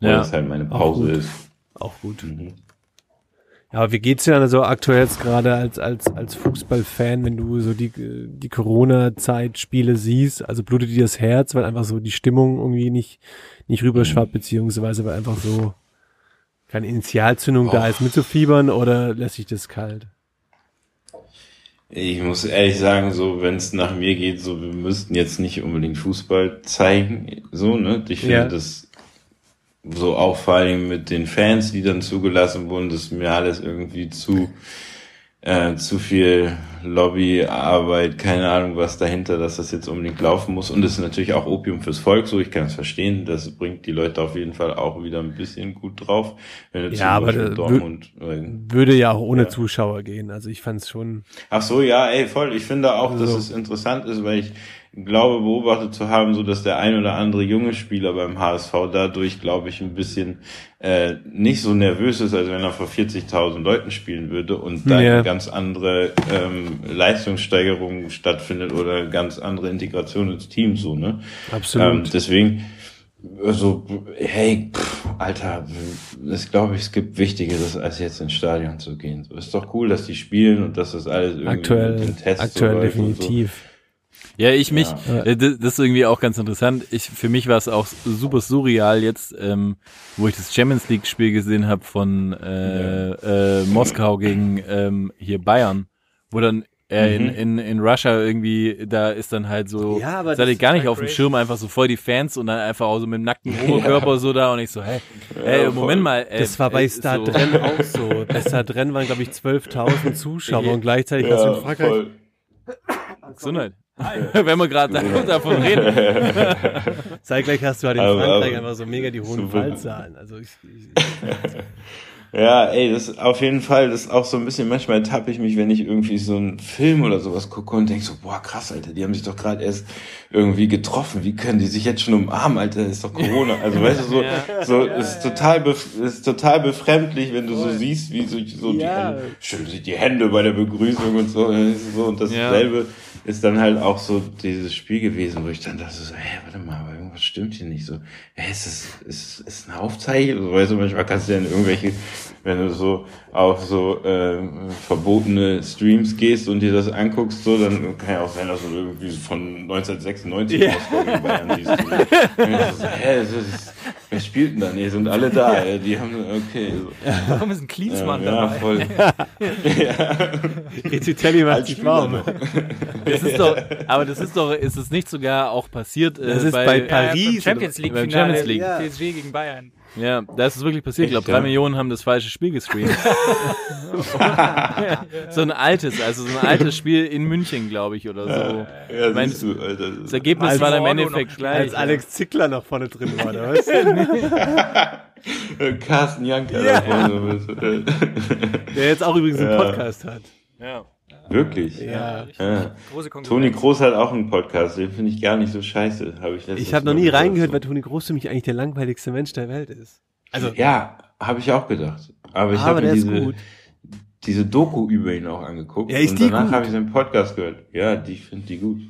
Weil Ja. das halt meine Auch Pause gut. ist. Auch gut. Mhm. Ja, aber wie geht's dir dann so aktuell jetzt gerade als, als, als Fußballfan, wenn du so die, die Corona-Zeit-Spiele siehst? Also blutet dir das Herz, weil einfach so die Stimmung irgendwie nicht, nicht rüberschwappt, beziehungsweise weil einfach so keine Initialzündung da ist, mitzufiebern oder lässt sich das kalt? Ich muss ehrlich sagen, so wenn es nach mir geht, so wir müssten jetzt nicht unbedingt Fußball zeigen, so ne. Ich finde Ja. das so auch vor allem mit den Fans, die dann zugelassen wurden, das ist mir alles irgendwie zu äh, zu viel Lobbyarbeit, keine Ahnung was dahinter, dass das jetzt unbedingt laufen muss. Und es ist natürlich auch Opium fürs Volk, so ich kann es verstehen. Das bringt die Leute auf jeden Fall auch wieder ein bisschen gut drauf. Wenn du Ja, aber Dortmund, äh, Würde ja auch ohne Ja. Zuschauer gehen. Also ich fand's schon. Ach so, ja, ey, voll. Ich finde auch, dass So. es interessant ist, weil ich glaube, beobachtet zu haben, so dass der ein oder andere junge Spieler beim HSV dadurch, glaube ich, ein bisschen äh, nicht so nervös ist, als wenn er vor 40.000 Leuten spielen würde und da Ja. eine ganz andere ähm, Leistungssteigerung stattfindet oder eine ganz andere Integration ins Team, so, ne? Absolut. Ähm, deswegen, also, hey, pff, Alter, das glaube ich, es gibt Wichtigeres, als jetzt ins Stadion zu gehen. So, ist doch cool, dass die spielen und dass das alles irgendwie aktuell, mit den Tests aktuell so definitiv. Ja, ich mich, Ja. äh, das das ist irgendwie auch ganz interessant. Ich, für mich war es auch super surreal jetzt, ähm, wo ich das Champions League Spiel gesehen habe von äh, äh, Moskau gegen ähm, hier Bayern, wo dann äh, in, Mhm. in, in Russia irgendwie, da ist dann halt so, Ja, aber das hatte ich gar nicht auf dem. Schirm, einfach so voll die Fans und dann einfach auch so mit dem nackten Oberkörper so da und ich so, hä, ey, voll. Moment mal. Äh, Das war bei äh, Stade so, [LAUGHS] auch so. Bei Stade Rennes waren, glaube ich, 12.000 Zuschauer und gleichzeitig so. hast du Ja, in Frankreich voll. Gesundheit. [LAUGHS] Wenn wir gerade [LAUGHS] davon reden. [LAUGHS] Zeitgleich hast du halt in Aber- Frankreich aber- einfach so mega die hohen Super. Fallzahlen. Also ich, ich, Ja, ey, das ist auf jeden Fall, das ist auch so ein bisschen, manchmal tappe ich mich, wenn ich irgendwie so einen Film oder sowas gucke und denke so, boah, krass, Alter, die haben sich doch gerade erst irgendwie getroffen. Wie können die sich jetzt schon umarmen, Alter? Das ist doch Corona. Also weißt du, so, so ist total bef ist total befremdlich, wenn du so siehst, wie so, so die Ja. Hände, schütteln sich die Hände bei der Begrüßung und so. so und dasselbe ist dann halt auch so dieses Spiel gewesen, wo ich dann dachte so, hä, warte mal, irgendwas stimmt hier nicht so. Hä, ist das, ist, ist eine Aufzeichnung? So, weißt du, manchmal kannst du ja in irgendwelche, wenn du so auf so ähm, verbotene Streams gehst und dir das anguckst, so, dann kann ja auch sein, dass du irgendwie von 1996 Ja. Moskau gegen Bayern siehst. So, [LAUGHS] hä, das ist, wer spielt denn da? Nee, sind alle da. ey, Die haben, okay. So. Warum ist ein Klinsmann ja, dabei? voll. Rizzitelli macht Als sich Spieler warm. Das ist doch, aber das ist doch, ist es nicht sogar auch passiert äh, Das ist bei Paris. Champions League Finale, Champions League. Ja. PSG gegen Bayern. Ja, da ist es wirklich passiert. Ich glaube, drei ja? Millionen haben das falsche Spiel gestreamt. [LAUGHS] [LAUGHS] so ein altes, also so ein altes Spiel in München, glaube ich, oder so. Ja, Mein- siehst du, Alter. Das Ergebnis Als war dann im Endeffekt noch gleich. Als Alex Zickler noch vorne drin war, oder was? Äh, [LAUGHS] Carsten Janker Ja. da vorne. Der jetzt auch übrigens einen Ja. Podcast hat. Ja. Wirklich? Ja. Ja. Toni Groß hat auch einen Podcast, den finde ich gar nicht so scheiße. Habe ich Ich habe noch nie gehört, reingehört, so. weil Toni Groß für mich eigentlich der langweiligste Mensch der Welt ist. Also, Ja, habe ich auch gedacht. Aber ich Aber habe mir diese, gut. diese Doku über ihn auch angeguckt. Ja, ist und die danach habe ich seinen Podcast gehört. Ja, die finde die gut.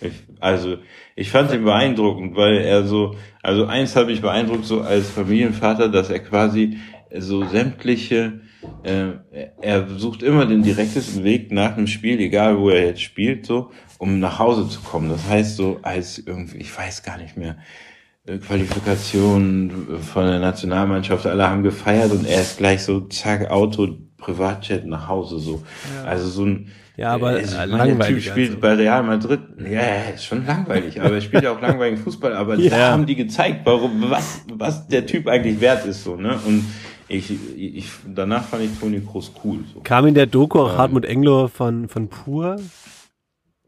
Ich, also, ich fand ihn beeindruckend, weil er so, also eins hat mich beeindruckt, so als Familienvater, dass er quasi so sämtliche, äh, er sucht immer den direktesten Weg nach einem Spiel, egal wo er jetzt spielt, so, um nach Hause zu kommen. Das heißt so, als irgendwie, ich weiß gar nicht mehr, äh, Qualifikation von der Nationalmannschaft, alle haben gefeiert und er ist gleich so, zack, Auto, Privatjet nach Hause, so. Also so ein, Ja, aber, äh, ich meine, der Typ spielt also. bei Real Madrid. Ja, ja, ist schon langweilig, aber er spielt ja auch langweiligen Fußball, aber [LAUGHS] Ja. da haben die gezeigt, warum, was, was der Typ eigentlich wert ist, so, ne? Und ich, ich, danach fand ich Toni Kroos cool, so. Kam in der Doku auch Ähm. Hartmut Engler von, von Pur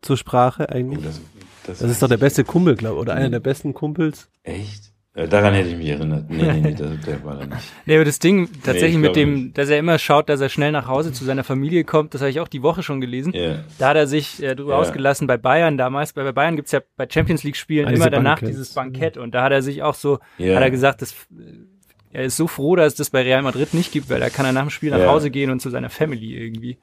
zur Sprache eigentlich? Das, das, Das ist doch der beste Kumpel, glaube ich, oder einer der besten Kumpels. Echt? Äh, Daran hätte ich mich erinnert. Nee, nee, nee, der, der war da nicht. [LAUGHS] Nee, aber das Ding tatsächlich ich mit dem, dass er immer schaut, dass er schnell nach Hause zu seiner Familie kommt, das habe ich auch die Woche schon gelesen. Ja. Da hat er sich äh, drüber Ja. ausgelassen bei Bayern damals. Bei, bei Bayern gibt's ja bei Champions League-Spielen Ah, immer danach Banketts. dieses Bankett und da hat er sich auch so, Ja. hat er gesagt, dass, äh, er ist so froh, dass es das bei Real Madrid nicht gibt, weil da kann er nach dem Spiel nach Ja. Hause gehen und zu seiner Family irgendwie.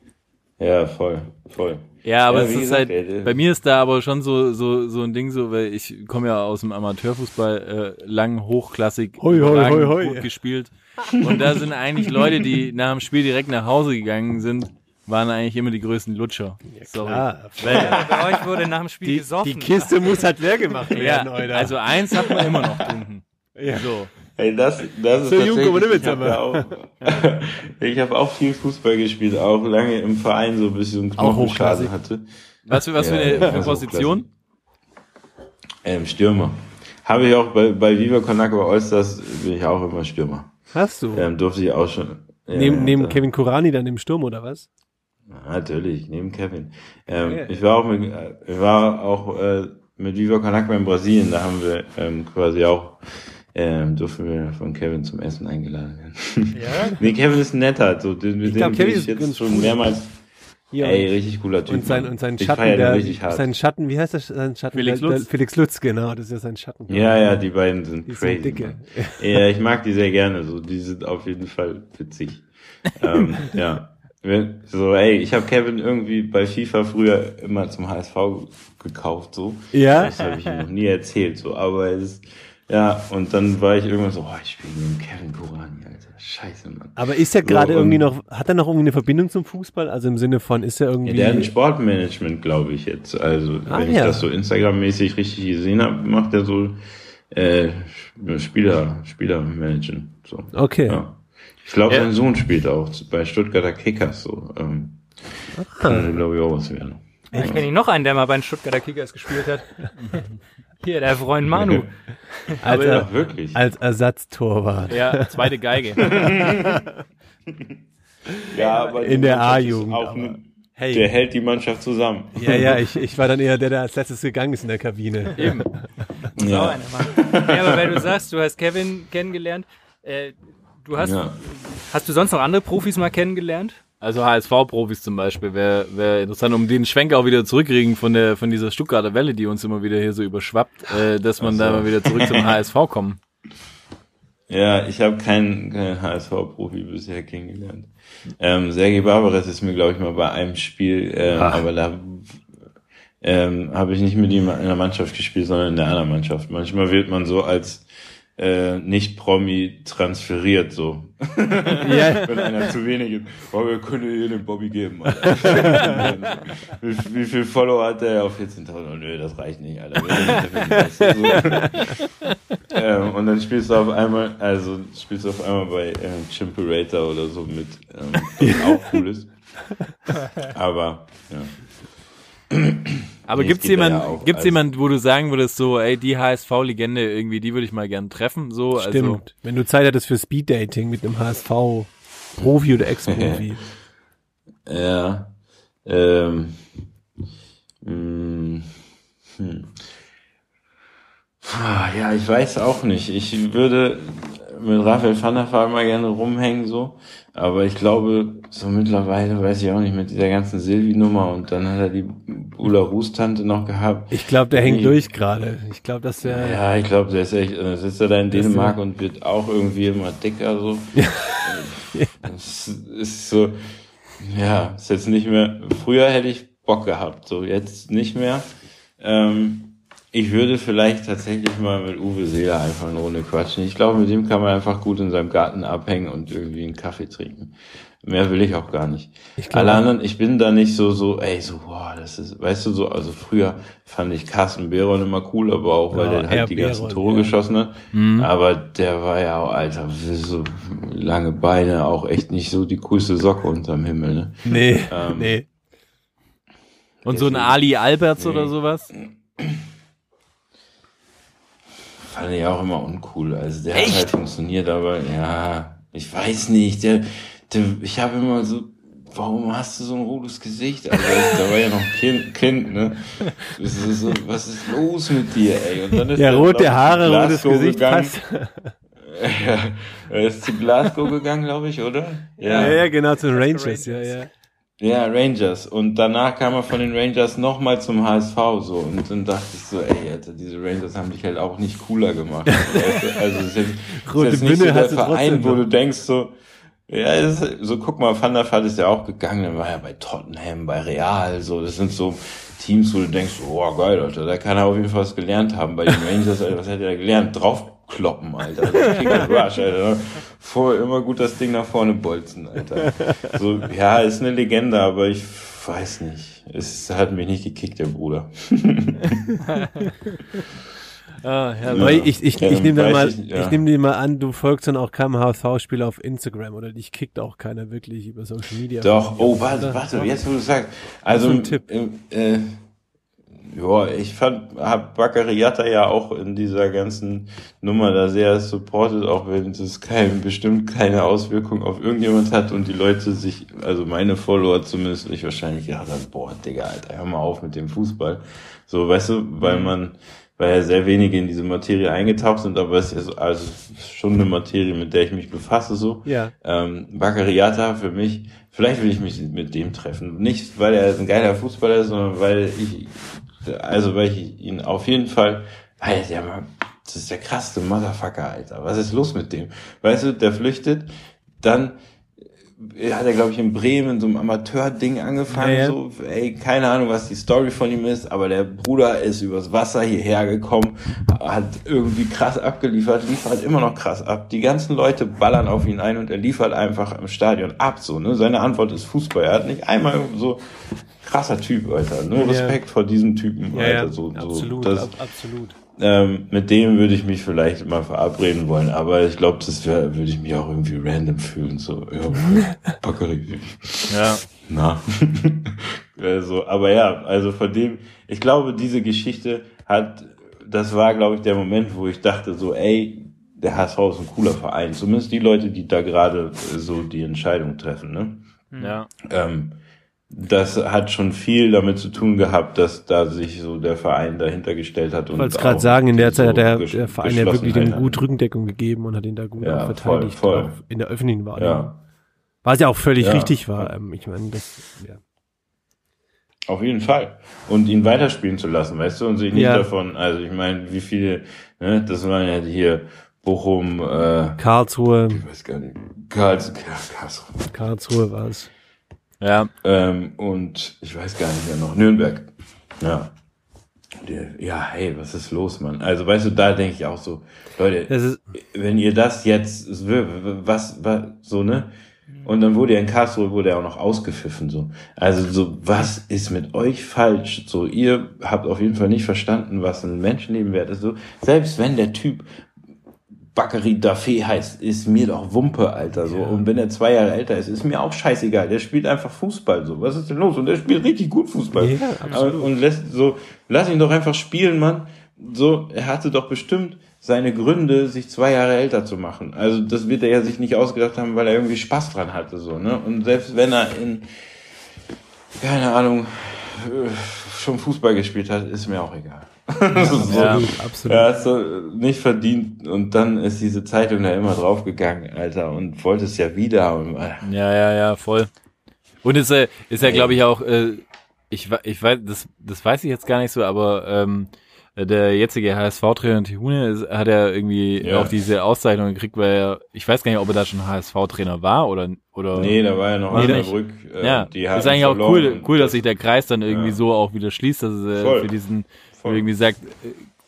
Ja, voll, voll. Ja, aber Ja, es ist gesagt, halt, ey, der- bei mir ist da aber schon so, so, so ein Ding so, weil ich komme ja aus dem Amateurfußball, äh, lang, hochklassig, Hoi, hoi, überragend hoi, hoi. gut gespielt. Und da sind eigentlich Leute, die nach dem Spiel direkt nach Hause gegangen sind, waren eigentlich immer die größten Lutscher. Sorry. Klar. Weil, Bei euch wurde nach dem Spiel Die, gesoffen. die Kiste muss halt leer gemacht ja, werden, Alter. also eins hat man immer noch getrunken. So. Ey, das, das ist So nicht ich habe ja auch, [LAUGHS] ich habe auch viel Fußball gespielt, auch lange im Verein, so bis ich so einen Auch Knochenschaden hatte. Was für, was für Ja, eine, ja, für eine also Position? Ähm, Stürmer. Habe ich auch bei, bei Viva Agua Allstars bin ich auch immer Stürmer. Hast du? Ähm, durfte ich auch schon. Ja, neben neben da- Kevin Kurani dann im Sturm, oder was? Natürlich, neben Kevin. Ähm, Okay. Ich war auch mit, äh, ich war auch äh, mit Viva Agua in Brasilien, da haben wir ähm, quasi auch ähm, durften wir von Kevin zum Essen eingeladen werden. Ja? [LAUGHS] nee, Kevin ist ein netter, so den, mit Ich glaub, dem Kevin bin ich jetzt schon cool. mehrmals. Ja. Ey, richtig cooler Typ. und sein und sein Schatten, der, richtig hart. sein Schatten, wie heißt das? Sein Schatten? Felix der, der, Lutz. Felix Lutz, genau, das ist ja sein Schatten. Ja, ja, die beiden sind Die crazy. sind dicke. Ja, ich mag die sehr gerne. So, die sind auf jeden Fall witzig. ähm, [LAUGHS] ja. So, ey, ich habe Kevin irgendwie bei FIFA früher immer zum HSV gekauft, so. Ja? Das habe ich ihm noch nie erzählt, so. Aber es ist, ja, und dann war ich irgendwann so, oh, ich spiele mit dem Kevin Kurani, Alter. Scheiße, Mann. Aber ist er So, gerade und- irgendwie noch, hat er noch irgendwie eine Verbindung zum Fußball? Also im Sinne von, ist er Ja, irgendwie. der hat ein Sportmanagement, glaube ich jetzt. Also, Ah, wenn ja. ich das so Instagram-mäßig richtig gesehen habe, macht er so äh, Spieler, Spieler managen. So. Okay. Ja. Ich glaube, Ja. sein Sohn spielt auch bei Stuttgarter Kickers so. Ähm, Könnte, glaube ich, auch was werden. Ich kenne ihn noch einen, der mal bei den Stuttgarter Kickers gespielt hat. [LAUGHS] Hier, der Freund Manu. [LAUGHS] als, Ja, er, wirklich. als Ersatztorwart. Ja, zweite Geige. [LAUGHS] [LAUGHS] Ja, aber in der A-Jugend, Hey. Der hält die Mannschaft zusammen. Ja, ja, ich, ich war dann eher der, der als letztes gegangen ist in der Kabine. Eben. Ja. einer, Mann. Ja, aber wenn du sagst, du hast Kevin kennengelernt, äh, du hast, Ja. hast du sonst noch andere Profis mal kennengelernt? Also HSV-Profis zum Beispiel wäre wär interessant, um den Schwenk auch wieder zurückkriegen von der von dieser Stuttgarter Welle, die uns immer wieder hier so überschwappt, äh, dass man Ach so. da mal wieder zurück zum [LAUGHS] HSV kommen. Ja, ich habe keinen, keinen HSV-Profi bisher kennengelernt. Ähm, Sergei Barbares ist mir, glaube ich, mal bei einem Spiel, ähm, aber da ähm, habe ich nicht mit ihm in der Mannschaft gespielt, sondern in der anderen Mannschaft. Manchmal wird man so als äh, Nicht-Promi transferiert, so. Ja, [LAUGHS] Wenn einer zu wenig ist. Oh, wir können hier den Bobby geben, Alter. [LAUGHS] wie, wie viel Follower hat der auf 14.000? Oh, nö, das reicht nicht, Alter. Nicht. So. [LAUGHS] ähm, und dann spielst du auf einmal, also spielst du auf einmal bei ähm, Chimperator oder so mit, ähm, was auch cool ist. Aber, ja. Aber Nee, gibt's es geht da jemand, ja gibt's also- jemand, wo du sagen würdest, so, ey, die HSV-Legende irgendwie, die würde ich mal gern treffen, so, also, stimmt. Wenn du Zeit hattest für Speeddating mit einem HSV-Profi oder Ex-Profi. [LAUGHS] Ja. Ähm, mh, hm. Ah, Ja, ich weiß auch nicht. Ich würde mit Raphael van der Vaart mal gerne rumhängen, so. Aber ich glaube, so mittlerweile, weiß ich auch nicht, mit dieser ganzen Silvi-Nummer und dann hat er die Ula Ruß-Tante noch gehabt. Ich glaube, der hängt Nee. durch gerade. Ich glaube, dass der. Ja, ich glaube, der ist echt, äh, sitzt er da in Dänemark und wird auch irgendwie immer dicker, so. [LAUGHS] Das ist so, ja, ist jetzt nicht mehr, früher hätte ich Bock gehabt, so jetzt nicht mehr. Ähm, ich würde vielleicht tatsächlich mal mit Uwe Seeler einfach eine Runde quatschen. Ich glaube, mit dem kann man einfach gut in seinem Garten abhängen und irgendwie einen Kaffee trinken. Mehr will ich auch gar nicht. Ich Alle anderen, ich bin da nicht so, so, ey, so, boah, das ist, weißt du, so, also früher fand ich Carsten Behron immer cool, aber auch, weil Ja, der Herr halt die ganzen Tore ja. geschossen hat. Aber der war ja auch, Alter, so lange Beine, auch echt nicht so die coolste Socke unterm Himmel, ne? Nee, Ähm, nee. Und so ein Ali Alberts oder sowas? Fand ich auch immer uncool. Also der hat halt funktioniert, aber ja, ich weiß nicht. Der, der ich habe immer so, warum hast du so ein rotes Gesicht? Also da war ja noch ein Kind, kind ne? Ist so, was ist los mit dir, ey? Und dann ist Ja, rote Haare, rotes Glasgow Gesicht gegangen. passt. [LAUGHS] Ja, er ist zu Glasgow gegangen, glaube ich, oder? Ja, ja, genau, zu den Rangers, ja, ja. Ja, Rangers. Und danach kam er von den Rangers nochmal zum HSV so. Und dann dachte ich so, ey, Alter, diese Rangers haben dich halt auch nicht cooler gemacht. Also [LAUGHS] es ist jetzt, Rote ist jetzt nicht so der Verein, wo du denkst so, ja, ist, so guck mal, Van der Vaart ist ja auch gegangen, dann war er bei Tottenham, bei Real, so, das sind so Teams, wo du denkst, oh geil, Alter, da kann er auf jeden Fall was gelernt haben. Bei den Rangers, was hat er gelernt? Draufkloppen, Alter. Also Kick and Rush, Alter. Vor, immer gut das Ding nach vorne bolzen, Alter. So, ja, ist eine Legende, aber ich weiß nicht. Es hat mich nicht gekickt, der Bruder. [LAUGHS] Ah, ja, Aber ich, ich, Ja, ich nehme weiß mal, ich ich ja. nehme dir mal an, du folgst dann auch keinem HSV-Spieler auf Instagram oder dich kickt auch keiner wirklich über Social Media. Doch, oh, warte, warte, jetzt wo du sagst. Also, Tipp. ähm, äh, ja, ich fand, hab Baccariata ja auch in dieser ganzen Nummer da sehr supported, auch wenn das kein, bestimmt keine Auswirkung auf irgendjemand hat und die Leute sich, also meine Follower zumindest, ich wahrscheinlich gedacht haben, boah, Digga, Alter, hör mal auf mit dem Fußball. So, weißt du, weil man, weil ja sehr wenige in diese Materie eingetaucht sind, aber es ist also es schon eine Materie, mit der ich mich befasse, so. Ja. Ähm, Baccariata für mich, vielleicht will ich mich mit dem treffen. Nicht, weil er ein geiler Fußballer ist, sondern weil ich, also weil ich ihn auf jeden Fall, weil der mal, das ist der krasseste Motherfucker, Alter. Was ist los mit dem? Weißt du, der flüchtet, dann hat er, glaube ich, in Bremen so einem Amateur-Ding angefangen, Ja, ja. so, ey, keine Ahnung, was die Story von ihm ist, aber der Bruder ist übers Wasser hierher gekommen, hat irgendwie krass abgeliefert, liefert immer noch krass ab. Die ganzen Leute ballern auf ihn ein und er liefert einfach im Stadion ab, so, ne? Seine Antwort ist Fußball. Er hat nicht einmal so krasser Typ, Alter. Nur Ja. Respekt vor diesem Typen, Alter. so, so, absolut, das, ab, absolut. Ähm, mit dem würde ich mich vielleicht mal verabreden wollen, aber ich glaube, das wäre, würde ich mich auch irgendwie random fühlen, so, ja, [LAUGHS] ja. Na. [LAUGHS] also, aber ja, also von dem, ich glaube, diese Geschichte hat, das war, glaube ich, der Moment, wo ich dachte, so, ey, der HSV ist ein cooler Verein. Zumindest die Leute, die da gerade so die Entscheidung treffen, ne? ja. Ähm, das hat schon viel damit zu tun gehabt, dass da sich so der Verein dahinter gestellt hat. Ich wollte es gerade sagen, in der Zeit hat der, der Verein ja wirklich Geschlossenheit gut Rückendeckung gegeben und hat ihn da gut Ja, verteidigt, voll, voll. in der öffentlichen Wahrnehmung. Ja, Was ja auch völlig Ja. richtig war. Ähm, ich meine, das, ja. auf jeden Fall. Und ihn weiterspielen zu lassen, weißt du, und sich nicht davon, also ich meine, wie viele, ne, das waren ja hier Bochum, äh, Karlsruhe, ich weiß gar nicht, Karls, Karlsruhe, Karlsruhe war es. Ja, ähm, und ich weiß gar nicht mehr noch, Nürnberg. Ja. Ja, hey, was ist los, Mann? Also, weißt du, da denke ich auch so, Leute, wenn ihr das jetzt, was, was, so, ne? Und dann wurde er in Karlsruhe, wurde er auch noch ausgepfiffen, so. Also, so, was ist mit euch falsch? So, ihr habt auf jeden Fall nicht verstanden, was ein Menschenleben wert ist, so. Selbst wenn der Typ Bakary Dafé heißt, ist mir doch Wumpe, Alter, so. Und wenn er zwei Jahre älter ist, ist mir auch scheißegal. Der spielt einfach Fußball, so. Was ist denn los? Und der spielt richtig gut Fußball. Ja, absolut. Und lässt so, lass ihn doch einfach spielen, Mann. So, er hatte doch bestimmt seine Gründe, sich zwei Jahre älter zu machen. Also, das wird er ja sich nicht ausgedacht haben, weil er irgendwie Spaß dran hatte, so, ne? Und selbst wenn er in, keine Ahnung, äh, schon Fußball gespielt hat, ist mir auch egal. [LAUGHS] so, Ja, absolut. Ja, hast du nicht verdient. Und dann ist diese Zeitung da immer draufgegangen, Alter, und wollte es ja wieder. Und, äh, Ja, ja, ja, voll. Und ist, äh, ist ja, glaube ich, auch, äh, ich, ich weiß, das, das weiß ich jetzt gar nicht so, aber ähm, der jetzige HSV-Trainer Tihune hat ja irgendwie Ja. auch diese Auszeichnung gekriegt, weil er, ich weiß gar nicht, ob er da schon HSV-Trainer war oder, oder. nee, da war ja noch Nee. Osnabrück. Äh, ja, die ist eigentlich auch cool, cool, dass das- sich der Kreis dann irgendwie Ja. so auch wieder schließt, dass es äh, Voll. für diesen Voll. irgendwie sagt,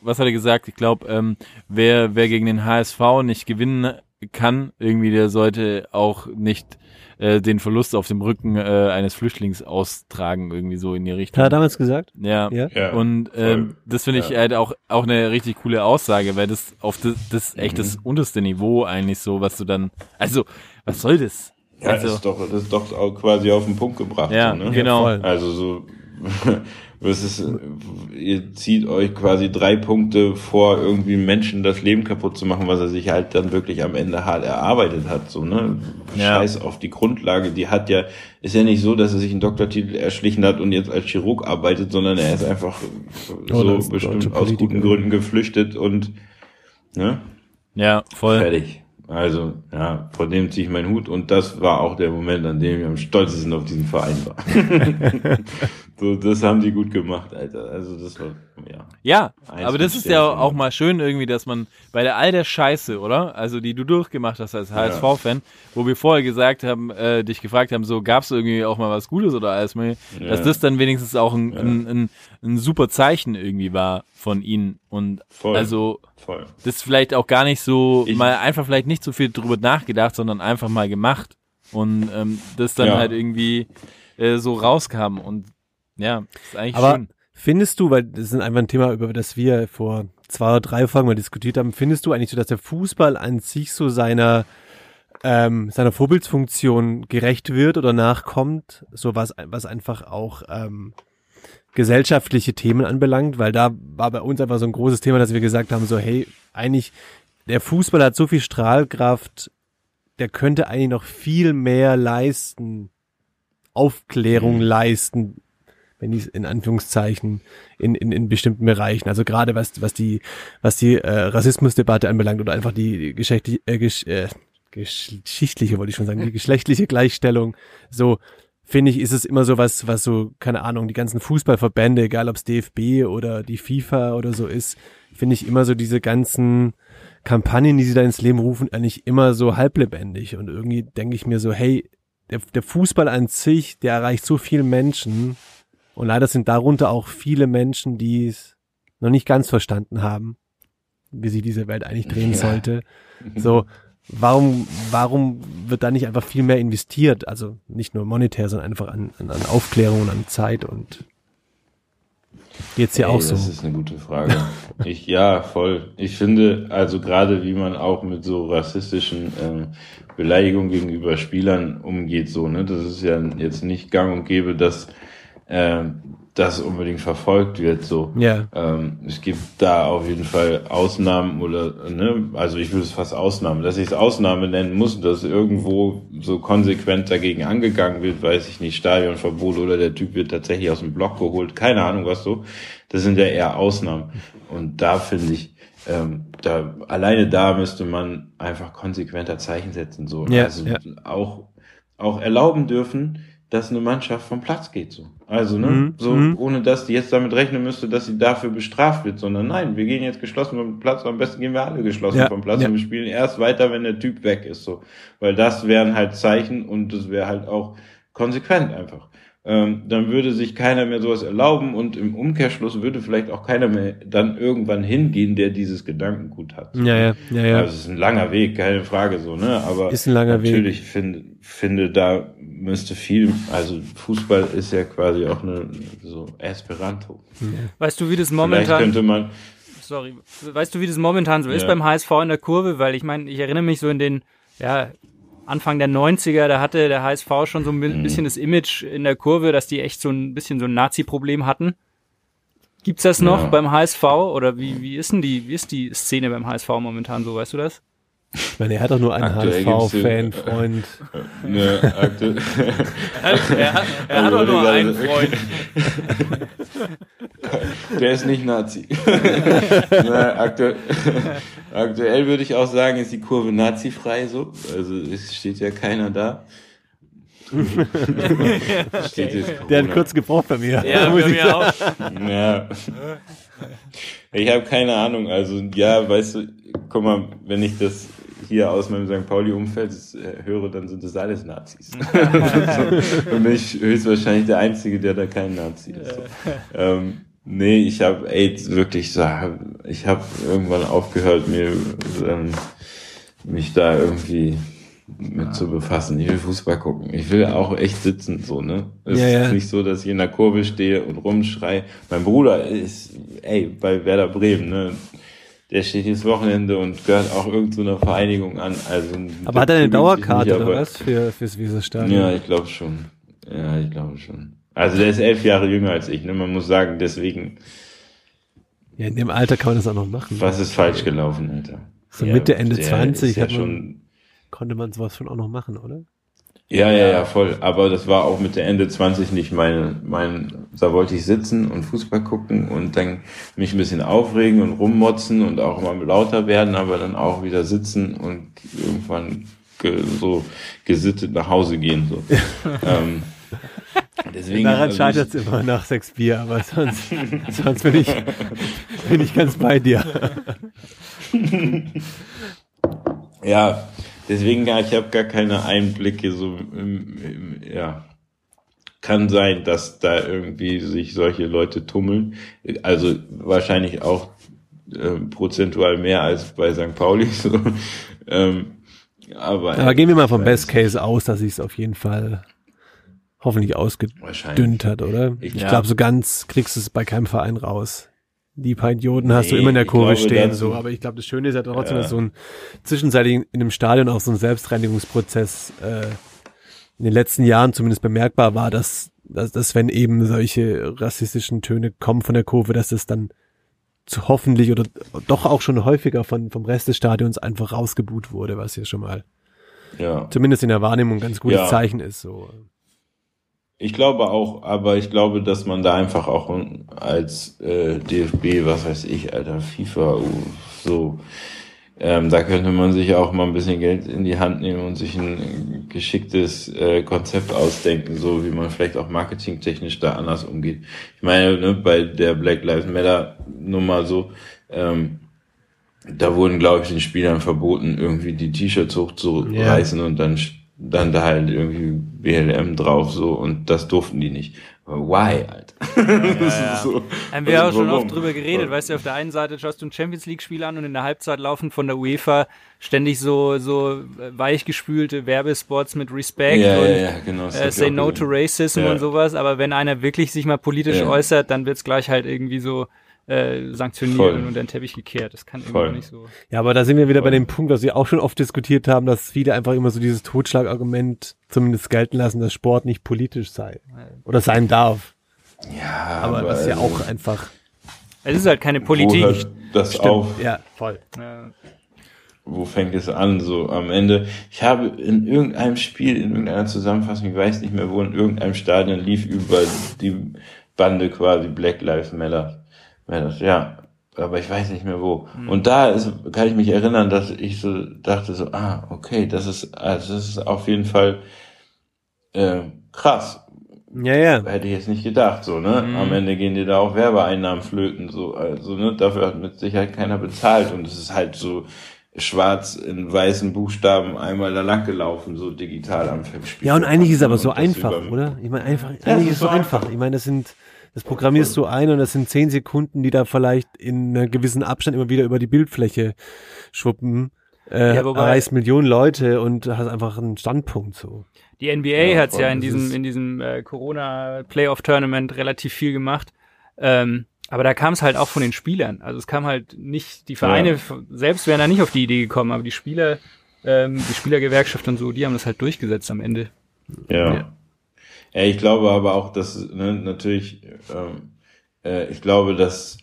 was hat er gesagt? Ich glaube, ähm, wer, wer gegen den HSV nicht gewinnen kann, irgendwie, der sollte auch nicht äh, den Verlust auf dem Rücken äh, eines Flüchtlings austragen, irgendwie so in die Richtung. Hat er damals gesagt? Ja. Ja. Ja, Und ähm, das finde ich Ja. halt auch auch eine richtig coole Aussage, weil das auf das, das ist echt das Mhm. unterste Niveau eigentlich so, was du dann, also was soll das? Ja, also, das ist doch, das ist doch auch quasi auf den Punkt gebracht. Ja, so, ne? genau. Also so, [LAUGHS] was ist, ihr zieht euch quasi drei Punkte vor, irgendwie Menschen das Leben kaputt zu machen, was er sich halt dann wirklich am Ende hart erarbeitet hat, so, ne? Ja. Scheiß auf die Grundlage, die hat ja, ist ja nicht so, dass er sich einen Doktortitel erschlichen hat und jetzt als Chirurg arbeitet, sondern er ist einfach so bestimmt aus guten Gründen geflüchtet und, ne? ja, voll. Fertig. Also, ja, vor dem ziehe ich meinen Hut und das war auch der Moment, an dem ich am stolzesten auf diesen Verein war. [LAUGHS] so, das haben die gut gemacht, Alter. Also, das war, ja. Ja, aber das ist ja auch mal schön irgendwie, dass man bei der all der Scheiße, oder? Also die du durchgemacht hast als HSV-Fan, wo wir vorher gesagt haben, äh, dich gefragt haben, so gab's irgendwie auch mal was Gutes oder alles mal, dass Ja. das dann wenigstens auch ein, ein, ein, ein super Zeichen irgendwie war von ihnen und Voll. also Voll. das vielleicht auch gar nicht so Ich- mal einfach vielleicht nicht so viel drüber nachgedacht, sondern einfach mal gemacht und ähm, das dann Ja. halt irgendwie äh, so rauskam und ja, ist eigentlich Aber schön. Findest du, weil das ist einfach ein Thema, über das wir vor zwei oder drei Folgen mal diskutiert haben, findest du eigentlich so, dass der Fußball an sich so seiner ähm, seiner Vorbildsfunktion gerecht wird oder nachkommt, so was, was einfach auch ähm, gesellschaftliche Themen anbelangt, weil da war bei uns einfach so ein großes Thema, dass wir gesagt haben, so hey, eigentlich der Fußball hat so viel Strahlkraft, der könnte eigentlich noch viel mehr leisten, Aufklärung leisten, wenn ich in Anführungszeichen in, in, in bestimmten Bereichen, also gerade was was die was die äh, Rassismusdebatte anbelangt oder einfach die, die geschlechtliche äh, gesch, äh, geschichtliche wollte ich schon sagen, die geschlechtliche Gleichstellung, so finde ich, ist es immer so was, was so, keine Ahnung, die ganzen Fußballverbände, egal ob es DFB oder die FIFA oder so ist, finde ich immer so diese ganzen Kampagnen, die sie da ins Leben rufen, eigentlich immer so halblebendig. Und irgendwie denke ich mir so, hey, der, der Fußball an sich, der erreicht so viele Menschen. Und leider sind darunter auch viele Menschen, die es noch nicht ganz verstanden haben, wie sich diese Welt eigentlich drehen Ja. sollte. So, warum, warum wird da nicht einfach viel mehr investiert? Also nicht nur monetär, sondern einfach an, an, an Aufklärung und an Zeit und geht's dir Ey, auch so? Das ist eine gute Frage. Ich, ja, voll. Ich finde, also gerade wie man auch mit so rassistischen ähm, Beleidigungen gegenüber Spielern umgeht, so, ne, das ist ja jetzt nicht gang und gäbe, dass ähm, das unbedingt verfolgt wird, so. Ja. Ähm, es gibt da auf jeden Fall Ausnahmen oder, ne, also ich würde es fast Ausnahmen, dass ich es Ausnahme nennen muss, dass irgendwo so konsequent dagegen angegangen wird, weiß ich nicht, Stadionverbot oder der Typ wird tatsächlich aus dem Block geholt, keine Ahnung was so. Das sind ja eher Ausnahmen. Und da finde ich, ähm, da, alleine da müsste man einfach konsequenter Zeichen setzen, so. Ja, also ja. auch, auch erlauben dürfen, dass eine Mannschaft vom Platz geht, so. Also, ne, Mhm, so, mhm. ohne dass die jetzt damit rechnen müsste, dass sie dafür bestraft wird, sondern nein, wir gehen jetzt geschlossen vom Platz, am besten gehen wir alle geschlossen Ja, vom Platz ja. und wir spielen erst weiter, wenn der Typ weg ist, so. Weil das wären halt Zeichen und das wäre halt auch konsequent einfach. Ähm, dann würde sich keiner mehr sowas erlauben und im Umkehrschluss würde vielleicht auch keiner mehr dann irgendwann hingehen, der dieses Gedankengut hat. Ja, ja, ja, ja. Also es ist ein langer Weg, keine Frage so, ne? Aber Ist ein langer Weg. natürlich finde finde da müsste viel, also Fußball ist ja quasi auch eine so Esperanto. Weißt du, wie das Vielleicht momentan, könnte man sorry, weißt du, wie das momentan so ist Ja. beim HSV in der Kurve? Weil ich meine, ich erinnere mich so in den, ja, Anfang der 90er, da hatte der HSV schon so ein bi- bisschen das Image in der Kurve, dass die echt so ein bisschen so ein Nazi-Problem hatten. Gibt's das noch Ja. beim HSV oder wie, wie ist denn die, wie ist die Szene beim HSV momentan so, weißt du das? Ich meine, er hat doch nur einen Aktuell gibt's HSV-Fan, den- Freund. [LAUGHS] Ne, aktu Er hat, er hat Also, doch nur gerade- einen Freund. [LAUGHS] Der ist nicht Nazi. [LAUGHS] Na, aktu aktuell würde ich auch sagen, ist die Kurve nazifrei so. Also es steht ja keiner da. steht jetzt Der hat kurz gebraucht bei mir. Ja, bei ich mir auch. Ja. Ich habe keine Ahnung. Also ja, weißt du, guck mal, wenn ich das hier aus meinem St. Pauli-Umfeld äh, höre, dann sind das alles Nazis. so, [LAUGHS] [LAUGHS] und bin ich höchstwahrscheinlich der Einzige, der da kein Nazi ist. So. Ähm, nee, ich habe AIDS wirklich so, ich habe irgendwann aufgehört, mir ähm, mich da irgendwie mit zu befassen. Ich will Fußball gucken. Ich will auch echt sitzen, so, ne? Es Ja, ja. ist nicht so, dass ich in der Kurve stehe und rumschrei. Mein Bruder ist, ey, bei Werder Bremen, ne? Der steht jedes Wochenende und gehört auch irgendeiner Vereinigung an. Also, Aber hat er eine Dauerkarte nicht, oder was für, fürs Weserstadion? Ja, ich glaube schon. Ja, ich glaube schon. Also der ist elf Jahre jünger als ich, ne? Man muss sagen, deswegen, Ja, in dem Alter kann man das auch noch machen. was ist falsch gelaufen, Alter? So Ja, Mitte, Ende der 20 ist ja hat man, schon konnte man sowas schon auch noch machen, oder? Ja, ja, ja, voll. Aber das war auch mit der Ende 20 nicht meine, mein, da wollte ich sitzen und Fußball gucken und dann mich ein bisschen aufregen und rummotzen und auch mal lauter werden, aber dann auch wieder sitzen und irgendwann ge, so gesittet nach Hause gehen, so. ähm, deswegen, Daran also scheitert es immer nach sechs Bier, aber sonst, sonst bin ich, bin ich ganz bei dir. Ja, deswegen, ja, ich habe gar keine Einblicke, so, im, im, ja. Kann sein, dass da irgendwie sich solche Leute tummeln. Also wahrscheinlich auch ähm, prozentual mehr als bei St. Pauli. [LAUGHS] So. Ähm, aber Aber gehen wir mal vom ich Best Case aus, dass sich es auf jeden Fall hoffentlich ausgedünnt hat, oder? Ich- Ich Ja. glaube, so ganz kriegst du es bei keinem Verein raus. Die paar Idioten hast du Nee, immer in der Kurve glaube, stehen, so. Aber ich glaube, das Schöne ist ja trotzdem, Ja. dass so ein zwischenzeitlich in einem Stadion auch so ein Selbstreinigungsprozess äh, in den letzten Jahren zumindest bemerkbar war, dass, dass, dass wenn eben solche rassistischen Töne kommen von der Kurve, dass es dann zu hoffentlich oder doch auch schon häufiger von, vom Rest des Stadions einfach rausgebuht wurde, was ja schon mal Ja. zumindest in der Wahrnehmung ein ganz gutes Ja. Zeichen ist. So. Ich glaube auch, aber ich glaube, dass man da einfach auch als äh, DFB, was weiß ich, Alter, FIFA, so, ähm, da könnte man sich auch mal ein bisschen Geld in die Hand nehmen und sich ein geschicktes äh, Konzept ausdenken, so wie man vielleicht auch marketingtechnisch da anders umgeht. Ich meine, ne, bei der Black Lives Matter Nummer so, ähm, da wurden, glaube ich, den Spielern verboten, irgendwie die T-Shirts hochzureißen und dann, dann da halt irgendwie BLM drauf, so, und das durften die nicht. Why, Alter? [LAUGHS] ist so. Haben wir auch schon oft drüber geredet, weißt du, auf der einen Seite schaust du ein Champions League Spiel an und in der Halbzeit laufen von der UEFA ständig so, so weichgespülte Werbespots mit Respect Ja, und ja, ja, genau. äh, Say No gesehen. to Racism Ja. und sowas, aber wenn einer wirklich sich mal politisch Ja. äußert, dann wird's gleich halt irgendwie so äh, sanktioniert Voll. und unter den Teppich gekehrt. Das kann Voll. irgendwie nicht so. Ja, aber da sind wir wieder bei Voll. dem Punkt, was wir auch schon oft diskutiert haben, dass viele einfach immer so dieses Totschlagargument zumindest gelten lassen, dass Sport nicht politisch sei oder sein darf. Ja, Aber, das ist ja auch einfach. Es ist halt keine Wo Politik. hört das auf? Ja, voll. Ja. wo fängt es an? So am Ende. Ich habe in irgendeinem Spiel, in irgendeiner Zusammenfassung, ich weiß nicht mehr wo, in irgendeinem Stadion lief über die Bande quasi Black Lives Matter. Matter. Ja, aber ich weiß nicht mehr wo. Und da ist, kann ich mich erinnern, dass ich so dachte so, ah, okay, das ist, also das ist auf jeden Fall äh, krass. Ja, ja. Hätte ich jetzt nicht gedacht, so, ne? Am Ende gehen dir da auch Werbeeinnahmen flöten, so, also, ne? Dafür hat mit Sicherheit keiner bezahlt und es ist halt so schwarz in weißen Buchstaben einmal da lang gelaufen, so digital am Spiel. Ja, und eigentlich ist es aber so das einfach, oder? Ich meine, einfach, das eigentlich ist ist es so so einfach. einfach. Ich meine, das sind, das programmierst du ein und das sind zehn Sekunden, die da vielleicht in einem gewissen Abstand immer wieder über die Bildfläche schwuppen. Äh, Ja, wobei- erreichst Millionen Leute und hast einfach einen Standpunkt so. Die NBA Ja, hat's voll, ja in diesem, in diesem äh, Corona-Playoff-Tournament relativ viel gemacht. Ähm, aber da kam es halt auch von den Spielern. Also es kam halt nicht, die Vereine Ja. selbst wären da nicht auf die Idee gekommen, aber die Spieler, ähm, die Spielergewerkschaft und so, die haben das halt durchgesetzt am Ende. Ja. Ja. ja. ich glaube aber auch, dass ne, natürlich, ähm, äh, ich glaube, dass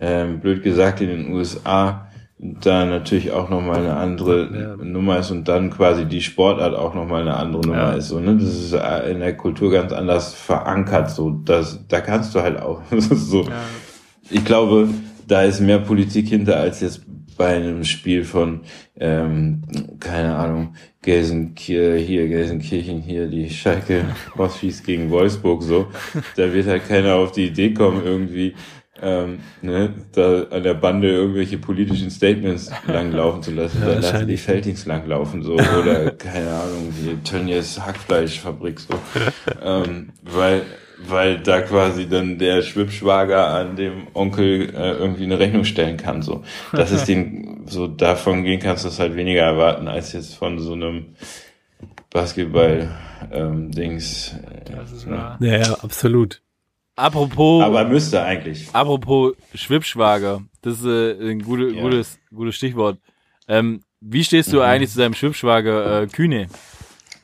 ähm, blöd gesagt in den USA da natürlich auch nochmal eine andere Nummer ist und dann quasi die Sportart auch nochmal eine andere Nummer Ja. ist. So, ne? Das ist äh, in der Kultur ganz anders verankert. So, das, da kannst du halt auch [LAUGHS] so. Ich glaube, da ist mehr Politik hinter als jetzt bei einem Spiel von, ähm, keine Ahnung, Gelsenkirchen, hier, Gelsenkirchen, hier, die Schalke [LAUGHS] Ossis gegen Wolfsburg, so. Da wird halt keiner auf die Idee kommen, irgendwie, ähm, ne, da an der Bande irgendwelche politischen Statements langlaufen zu lassen. Da lassen die. Feldings langlaufen, so. Oder, keine Ahnung, die Tönnies Hackfleischfabrik, so. [LAUGHS] ähm, weil, weil da quasi dann der Schwibschwager an dem Onkel äh, irgendwie eine Rechnung stellen kann, so. Dass es den, [LAUGHS] so davon gehen kannst du es halt weniger erwarten, als jetzt von so einem Basketball, ähm, Dings. äh, Das ist ne? wahr. Ja, ja, absolut. Apropos, Aber müsste eigentlich. apropos Schwibschwager, das ist äh, ein gute, Ja. gutes, gutes Stichwort. Ähm, wie stehst du Mhm. eigentlich zu deinem Schwibschwager äh, Kühne?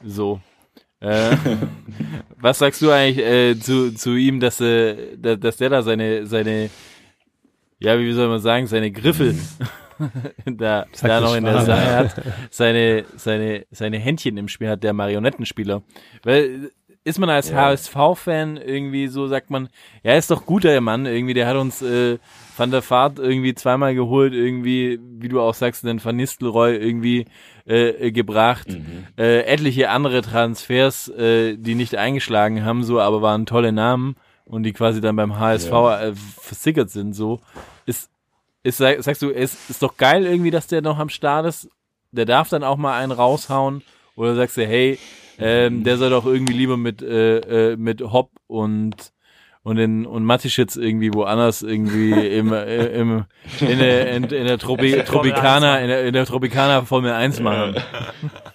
So. Äh, [LAUGHS] was sagst du eigentlich äh, zu, zu ihm, dass, äh, da- dass der da seine, seine, ja, wie soll man sagen, seine Griffel [LAUGHS] da, Sag da noch in der. Sache hat, seine, seine, seine Händchen im Spiel hat, der Marionettenspieler. Weil, ist man als Ja. HSV-Fan irgendwie so, sagt man, ja, ist doch guter Mann, irgendwie, der hat uns äh, Van der Vaart irgendwie zweimal geholt, irgendwie, wie du auch sagst, den Van Nistelrooy irgendwie äh, äh, gebracht, äh, etliche andere Transfers, äh, die nicht eingeschlagen haben, so, aber waren tolle Namen und die quasi dann beim HSV äh, versickert sind, so. Ist, ist, sag- sagst du, ist, ist doch geil irgendwie, dass der noch am Start ist, der darf dann auch mal einen raushauen, oder sagst du, hey, ähm, der soll doch irgendwie lieber mit, äh, äh, mit Hopp und und in und Matischitz irgendwie woanders irgendwie im, [LAUGHS] im in der in, in der Tropi, Tropicana in der, in der Tropicana Formel 1 machen.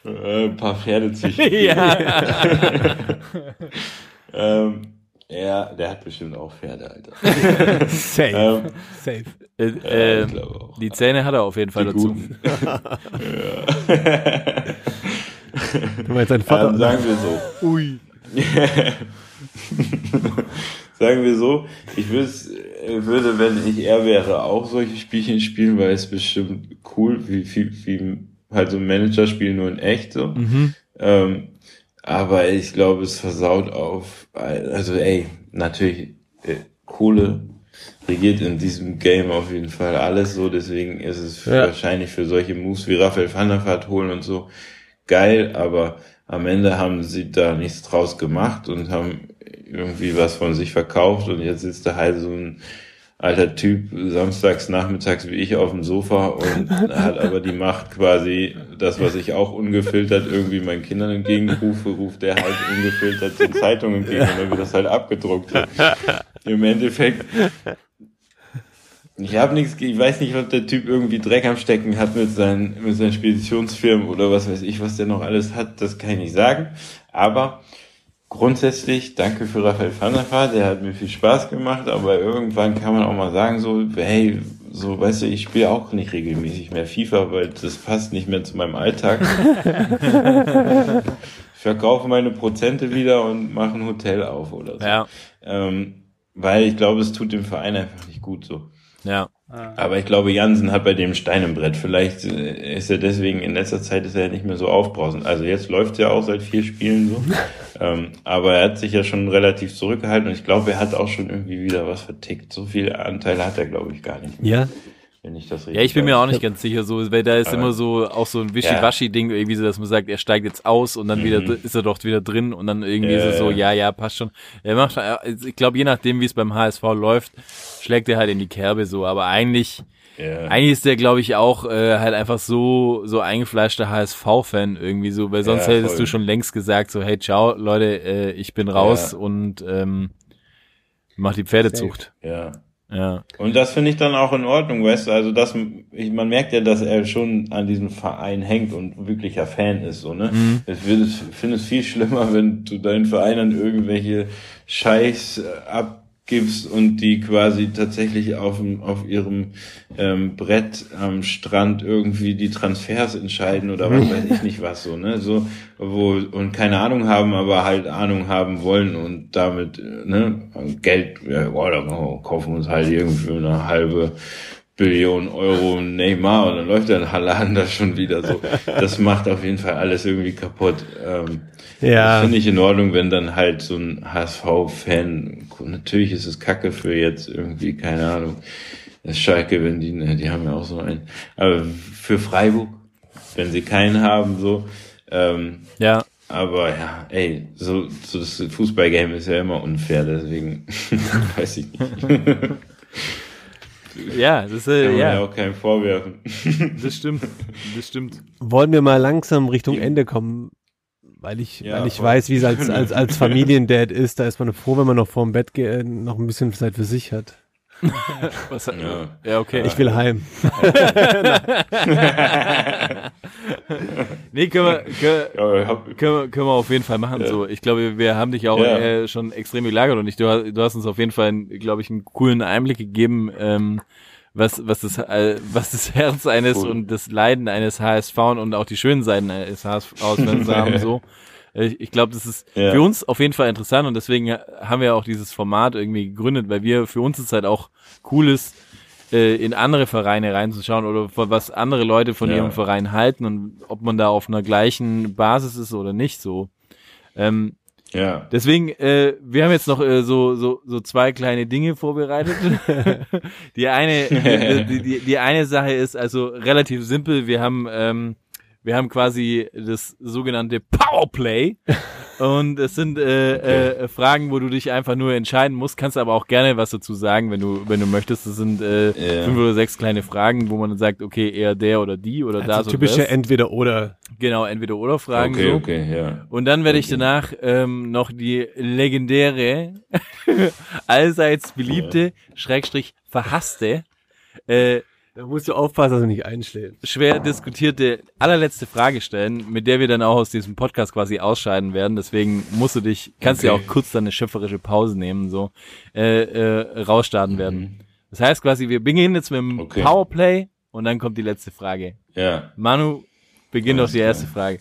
Äh, ein paar Pferde zwischen. [LAUGHS] ja. [LAUGHS] ähm, ja, der hat bestimmt auch Pferde, Alter. Safe. ähm, Safe. Äh, ja, äh, ich glaube auch. die Zähne hat er auf jeden Fall Die dazu. Du meinst dein Vater? Ähm, sagen wir so. Ui. Sagen wir so, ich würde, wenn ich er wäre, auch solche Spielchen spielen, weil es bestimmt cool, wie, wie, wie halt so ein Managerspiel nur in echt so. Ähm, aber ich glaube, es versaut auf, also ey, natürlich, äh, Kohle regiert in diesem Game auf jeden Fall alles so, deswegen ist es Ja. wahrscheinlich für solche Moves wie Raphael van der Vaart holen und so geil, aber am Ende haben sie da nichts draus gemacht und haben irgendwie was von sich verkauft und jetzt sitzt da halt so ein alter Typ samstags nachmittags wie ich auf dem Sofa und hat aber die Macht quasi das, was ich auch ungefiltert irgendwie meinen Kindern entgegenrufe, ruft der halt ungefiltert den Zeitungen entgegen und dann wird das halt abgedruckt. Im Endeffekt ich habe nichts, ich weiß nicht, ob der Typ irgendwie Dreck am Stecken hat mit seinen, mit seinen Speditionsfirmen oder was weiß ich, was der noch alles hat, das kann ich nicht sagen. Aber grundsätzlich, danke für Raphael Vaart, der hat mir viel Spaß gemacht, aber irgendwann kann man auch mal sagen, so, hey, so, weißt du, ich spiele auch nicht regelmäßig mehr FIFA, weil das passt nicht mehr zu meinem Alltag. [LAUGHS] ich verkaufe meine Prozente wieder und mache ein Hotel auf oder so. Ja, Ähm, weil ich glaube, es tut dem Verein einfach nicht gut so. Ja. Aber ich glaube, Jansen hat bei dem Stein im Brett. Vielleicht äh, ist er deswegen in letzter Zeit ist er nicht mehr so aufbrausend. Also jetzt läuft ja auch seit vier Spielen so. [LAUGHS] ähm, aber er hat sich ja schon relativ zurückgehalten und ich glaube, er hat auch schon irgendwie wieder was vertickt. So viel Anteile hat er, glaube ich, gar nicht mehr, Ja, wenn ich das richtig Ja, ich bin mir auch nicht ganz sicher, so, weil da ist Aber- immer so auch so ein Wischiwaschi-Ding irgendwie so, dass man sagt, er steigt jetzt aus und dann wieder dr- ist er doch wieder drin und dann irgendwie Mhm. Ja, ist es so, ja. ja, passt schon. Er macht, also ich glaube, je nachdem, wie es beim HSV läuft, schlägt er halt in die Kerbe so, aber eigentlich, Ja. eigentlich ist der, glaube ich, auch äh, halt einfach so so eingefleischter HSV-Fan irgendwie so, weil sonst Ja, hättest du schon längst gesagt so, hey, ciao, Leute, äh, ich bin raus und ähm, mach die Pferdezucht. ja. Ja, Und das finde ich dann auch in Ordnung, weißt du, also das, ich, man merkt ja, dass er schon an diesem Verein hängt und wirklicher Fan ist, so, ne? Mhm. Ich finde es viel schlimmer, wenn du deinen Verein an irgendwelche Scheichs äh, abgibst und die quasi tatsächlich auf, dem, auf ihrem ähm, Brett am Strand irgendwie die Transfers entscheiden oder was weiß ich nicht was, so, ne? So, wo, und keine Ahnung haben, aber halt Ahnung haben wollen und damit, ne, Geld, ja, boah, da kaufen uns halt irgendwie eine halbe Billionen Euro Neymar und dann läuft dann Haaland da schon wieder so. Das macht auf jeden Fall alles irgendwie kaputt. Ähm, Ja. Finde ich in Ordnung, wenn dann halt so ein HSV-Fan, natürlich ist es kacke für jetzt irgendwie, keine Ahnung, das Schalke, wenn die, ne, die haben ja auch so einen, aber für Freiburg, wenn sie keinen haben, so, ähm, Ja. aber ja, ey, so, so das Fußballgame ist ja immer unfair, deswegen [LAUGHS] weiß ich nicht. [LAUGHS] Ja, das, Kann äh, man ja ja, auch keinem vorwerfen. das stimmt. Das stimmt. Wollen wir mal langsam Richtung Ende kommen? Weil ich, Ja, weil ich voll. weiß, wie es als, [LAUGHS] als, als Familiendad ist. Da ist man froh, wenn man noch vorm Bett geht, noch ein bisschen Zeit für sich hat. Was, Ja. ja, okay. Ich will heim. [LAUGHS] nee, können wir, können, Ja, können, wir, können wir auf jeden Fall machen. So, ich glaube, wir haben dich auch Ja. äh, schon extrem gelagert und ich, du, hast- du hast uns auf jeden Fall, glaube ich, einen coolen Einblick gegeben, ähm, was, was das, äh, was das Herz eines Cool. und das Leiden eines HSV und auch die schönen Seiten eines HSV haben. So, [LAUGHS] ich, glaube, das ist Ja. für uns auf jeden Fall interessant und deswegen haben wir auch dieses Format irgendwie gegründet, weil wir für uns ist halt auch cool ist, äh, in andere Vereine reinzuschauen oder was andere Leute von Ja. ihrem Verein halten und ob man da auf einer gleichen Basis ist oder nicht so. Ähm, ja. deswegen, äh, wir haben jetzt noch äh, so, so, so zwei kleine Dinge vorbereitet. [LAUGHS] die eine, die, die, die eine Sache ist also relativ simpel. Wir haben, ähm, wir haben quasi das sogenannte Powerplay. [LAUGHS] Und es sind äh, äh, Fragen, wo du dich einfach nur entscheiden musst. Kannst aber auch gerne was dazu sagen, wenn du, wenn du möchtest. Das sind äh, Ja. fünf oder sechs kleine Fragen, wo man dann sagt, okay, eher der oder die oder das Also oder typische das. Entweder-Oder. Genau, entweder oder Fragen. Okay, so. okay, ja. Und dann werde ich danach ähm, noch die legendäre, [LAUGHS] allseits beliebte, Schrägstrich verhasste, äh, Da musst du aufpassen, dass du nicht einschläfst. schwer diskutierte allerletzte Frage stellen, mit der wir dann auch aus diesem Podcast quasi ausscheiden werden. Deswegen musst du dich, kannst dir Okay. auch kurz dann eine schöpferische Pause nehmen, so äh, äh, rausstarten werden. Das heißt quasi, wir beginnen jetzt mit dem Okay. Powerplay und dann kommt die letzte Frage. Ja. Manu, beginn doch die erste Frage.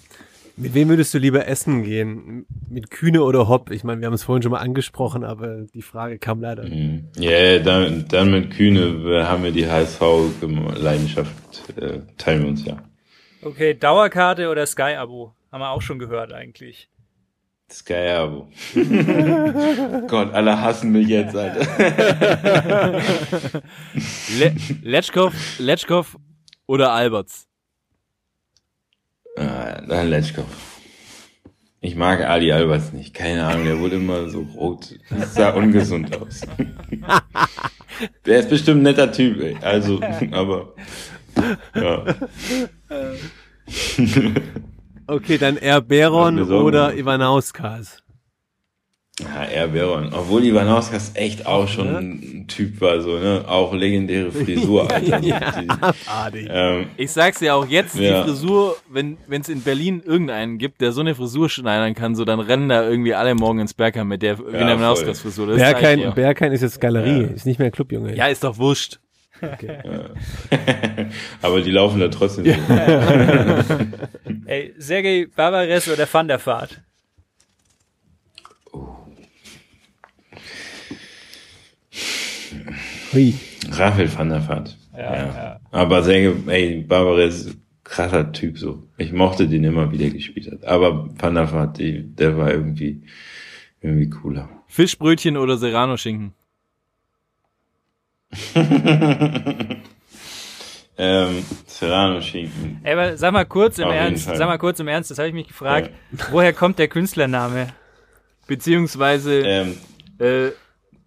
Mit wem würdest du lieber essen gehen? Mit Kühne oder Hopp? Ich meine, wir haben es vorhin schon mal angesprochen, aber die Frage kam leider. Mhm. Ja, dann, dann mit Kühne haben wir die HSV-Leidenschaft, äh, teilen wir uns ja. Okay, Dauerkarte oder Sky-Abo? Haben wir auch schon gehört eigentlich. Sky Abo. [LAUGHS] Gott, alle hassen mich jetzt, Alter. [LAUGHS] Le Letschkow, Letschkow oder Alberts? Ah, dann let's go. Ich mag Ali Alberts nicht. Keine Ahnung, der wurde immer so rot. Das sah ungesund aus. [LAUGHS] Der ist bestimmt ein netter Typ, ey. Also, aber. Ja. Okay, dann eher Beron oder. Ivanauskas. Ja, er Beron. Obwohl Ivanauskas echt auch schon ein Typ war, so, ne? Auch legendäre [LAUGHS] Frisur, Alter. Die- Adi. ähm, Ich sag's dir auch jetzt, Ja. die Frisur, wenn es in Berlin irgendeinen gibt, der so eine Frisur schneidern kann, so dann rennen da irgendwie alle morgen ins Bergheim mit der. Wiederausgangsfrisur. Frisur. Das Bergheim. Bergheim ist jetzt Galerie, Ja. ist nicht mehr Clubjunge. Ja, ist doch wurscht. [LAUGHS] aber die laufen da trotzdem. [LAUGHS] Ey, Sergei Barbares oder Van der Vaart? Hui. Raphael van der Vaart. Ja, ja. Aber sehr, ey, Barbara ist krasser Typ so. Ich mochte den immer, wie der gespielt hat. Aber Van der Vaart, die, der war irgendwie, irgendwie cooler. Fischbrötchen oder Serrano-Schinken? [LAUGHS] Ähm, Serrano Schinken. Ey, aber sag mal kurz im Auf Ernst, sag mal kurz im Ernst, das habe ich mich gefragt. Woher kommt der Künstlername? Beziehungsweise, Ähm, äh,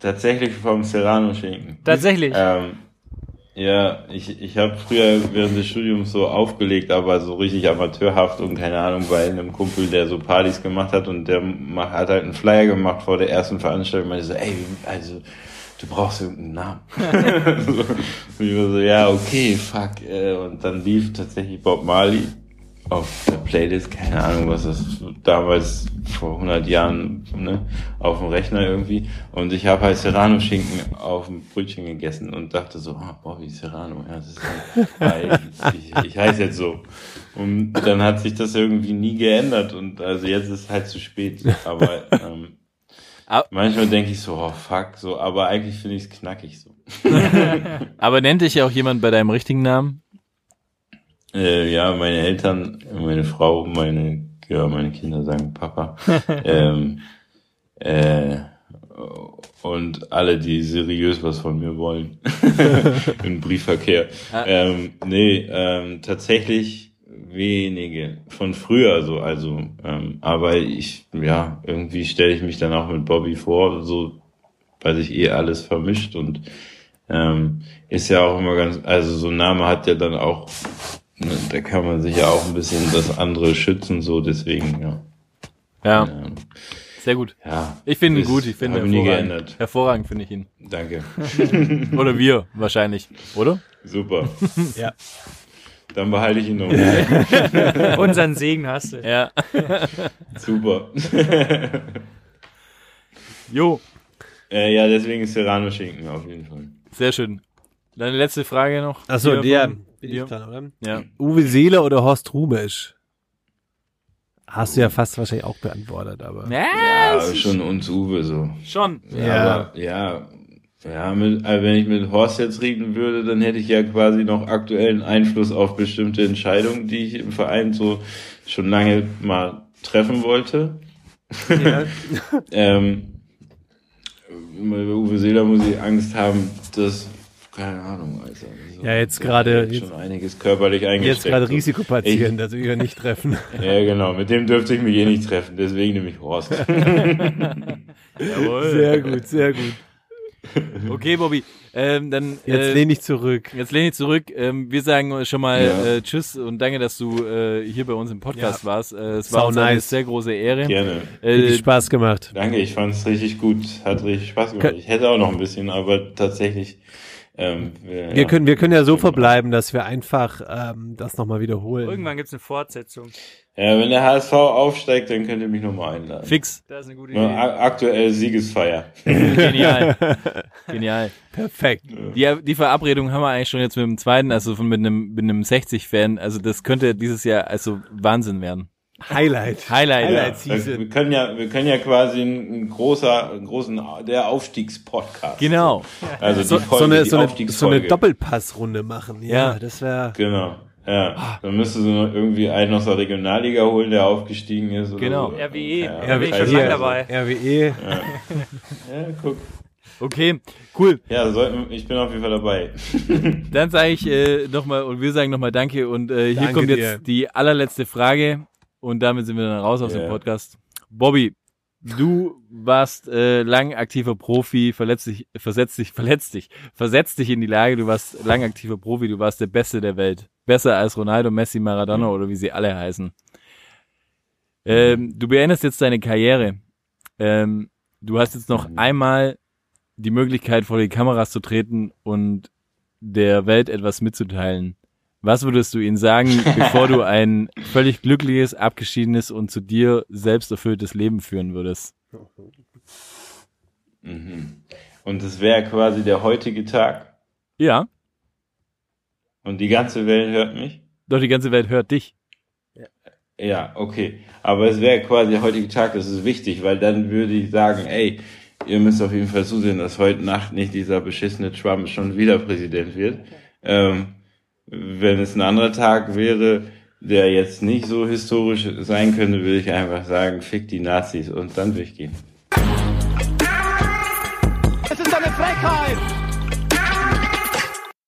tatsächlich vom Serrano Schinken. Tatsächlich. Ähm, ja, ich, ich habe früher während des Studiums so aufgelegt, aber so richtig amateurhaft und keine Ahnung, bei einem Kumpel, der so Partys gemacht hat und der hat halt einen Flyer gemacht vor der ersten Veranstaltung meinte so, ey, also du brauchst irgendeinen Namen. so, [LAUGHS] [LAUGHS] und ich war so, ja, okay, fuck. Äh, und dann lief tatsächlich Bob Marley auf der Playlist, keine Ahnung, was das damals vor 100 Jahren ne, auf dem Rechner irgendwie. Und ich habe halt Serrano-Schinken auf dem Brötchen gegessen und dachte so, ah, Bobby Serrano, ja, das ist halt, ich, ich, heiße jetzt so. Und dann hat sich das irgendwie nie geändert und also jetzt ist halt zu spät. Aber ähm, manchmal denke ich so, oh fuck, so, aber eigentlich finde ich es knackig so. [LAUGHS] Aber nennt dich ja auch jemand bei deinem richtigen Namen? Äh, ja, meine Eltern, meine Frau, meine, ja, meine Kinder sagen Papa. [LAUGHS] ähm, äh, und alle, die seriös was von mir wollen. [LAUGHS] Im Briefverkehr. Ähm, nee, ähm, tatsächlich wenige. Von früher so, also. Ähm, aber ich, ja, irgendwie stelle ich mich dann auch mit Bobby vor, so, weil sich eh alles vermischt und ähm, ist ja auch immer ganz, also so ein Name hat ja dann auch, da kann man sich ja auch ein bisschen das andere schützen, so deswegen, ja. Ja, Ähm, sehr gut. ja Ich finde ihn gut, ich finde ihn ich nie hervorragend. geändert. Hervorragend finde ich ihn. Danke. [LAUGHS] Oder wir wahrscheinlich, oder? Super. [LAUGHS] Ja. Dann behalte ich ihn noch. [LAUGHS] Unseren Segen hast du. Ja. Super. Jo, äh, ja, deswegen Serrano Schinken auf jeden Fall. sehr schön. Deine letzte Frage noch? Achso, der. von Bin dir? ich dran, oder? Ja. Uwe Seeler oder Horst Rubisch? Hast du ja fast wahrscheinlich auch beantwortet, aber. Ja, Ja, schon uns Uwe so. schon. Ja, Ja. aber, ja, ja mit, also wenn ich mit Horst jetzt reden würde, dann hätte ich ja quasi noch aktuellen Einfluss auf bestimmte Entscheidungen, die ich im Verein so schon lange mal treffen wollte. Ja. [LAUGHS] Ähm, bei Uwe Seeler muss ich Angst haben, dass, keine Ahnung, Alter. So, Ja, jetzt gerade- jetzt- schon einiges körperlich eingesteckt. Jetzt gerade so. Risikopatient, also ich nicht treffen. [LAUGHS] Ja, genau, mit dem dürfte ich mich eh nicht treffen, deswegen nehme ich Horst. [LAUGHS] Jawohl. Sehr gut, sehr gut. Okay, Bobby. Ähm, dann Jetzt äh, lehne ich zurück. Jetzt lehne ich zurück. Ähm, wir sagen schon mal Ja. äh, Tschüss und danke, dass du äh, hier bei uns im Podcast Ja. warst. Äh, es Sau war uns eine nice. sehr große Ehre. Gerne. Äh, Spaß gemacht. Danke, ich fand es richtig gut. Hat richtig Spaß gemacht. Ich hätte auch noch ein bisschen, aber tatsächlich. Ähm, wir, Wir können, wir können ja so verbleiben, dass wir einfach ähm, das nochmal wiederholen. Irgendwann gibt's eine Fortsetzung. Ja, wenn der HSV aufsteigt, dann könnt ihr mich nochmal einladen. fix. Das ist eine gute Ja, Idee. a- aktuell Siegesfeier. Genial. [LAUGHS] Genial. Perfekt. Die, die Verabredung haben wir eigentlich schon jetzt mit dem zweiten, also von, mit einem, mit einem 60-Fan. Also das könnte dieses Jahr also Wahnsinn werden. Highlight. Highlight. Ja, Highlight Season. wir können ja, wir können ja quasi ein, ein großer, einen großen, der Aufstiegspodcast. Genau. Also So, Folge, so, eine, die so, eine, so eine Doppelpassrunde machen. Ja, Ja. das wäre. Genau. Ja, dann müsstest du noch irgendwie einen aus der Regionalliga holen, der aufgestiegen ist. Oder Genau. So. RWE, Ja, ich schon lange dabei. RWE. Ja, guck. Okay, cool. Ja, sollten, ich bin auf jeden Fall dabei. [LAUGHS] Dann sage ich äh, nochmal und wir sagen nochmal Danke und äh, hier Danke kommt jetzt dir. die allerletzte Frage und damit sind wir dann raus aus Ja. dem Podcast. Bobby, du warst äh, lang aktiver Profi, verletzt dich, versetzt dich, [LAUGHS] verletzt dich, versetzt dich in die Lage, du warst lang aktiver Profi, du warst der Beste der Welt. Besser als Ronaldo, Messi, Maradona oder wie sie alle heißen. Ähm, du beendest jetzt deine Karriere. Ähm, du hast jetzt noch einmal die Möglichkeit, vor die Kameras zu treten und der Welt etwas mitzuteilen. Was würdest du ihnen sagen, [LAUGHS] bevor du ein völlig glückliches, abgeschiedenes und zu dir selbst erfülltes Leben führen würdest? Mhm. Und es wäre quasi der heutige Tag. Ja, Und die ganze Welt hört mich. doch die ganze Welt hört dich. Ja, okay. Aber es wäre quasi der heutige Tag, das ist wichtig, weil dann würde ich sagen, ey, ihr müsst auf jeden Fall zusehen, dass heute Nacht nicht dieser beschissene Trump schon wieder Präsident wird. Ähm, wenn es ein anderer Tag wäre, der jetzt nicht so historisch sein könnte, würde ich einfach sagen, fick die Nazis und dann würde ich gehen. Es ist eine Frechheit!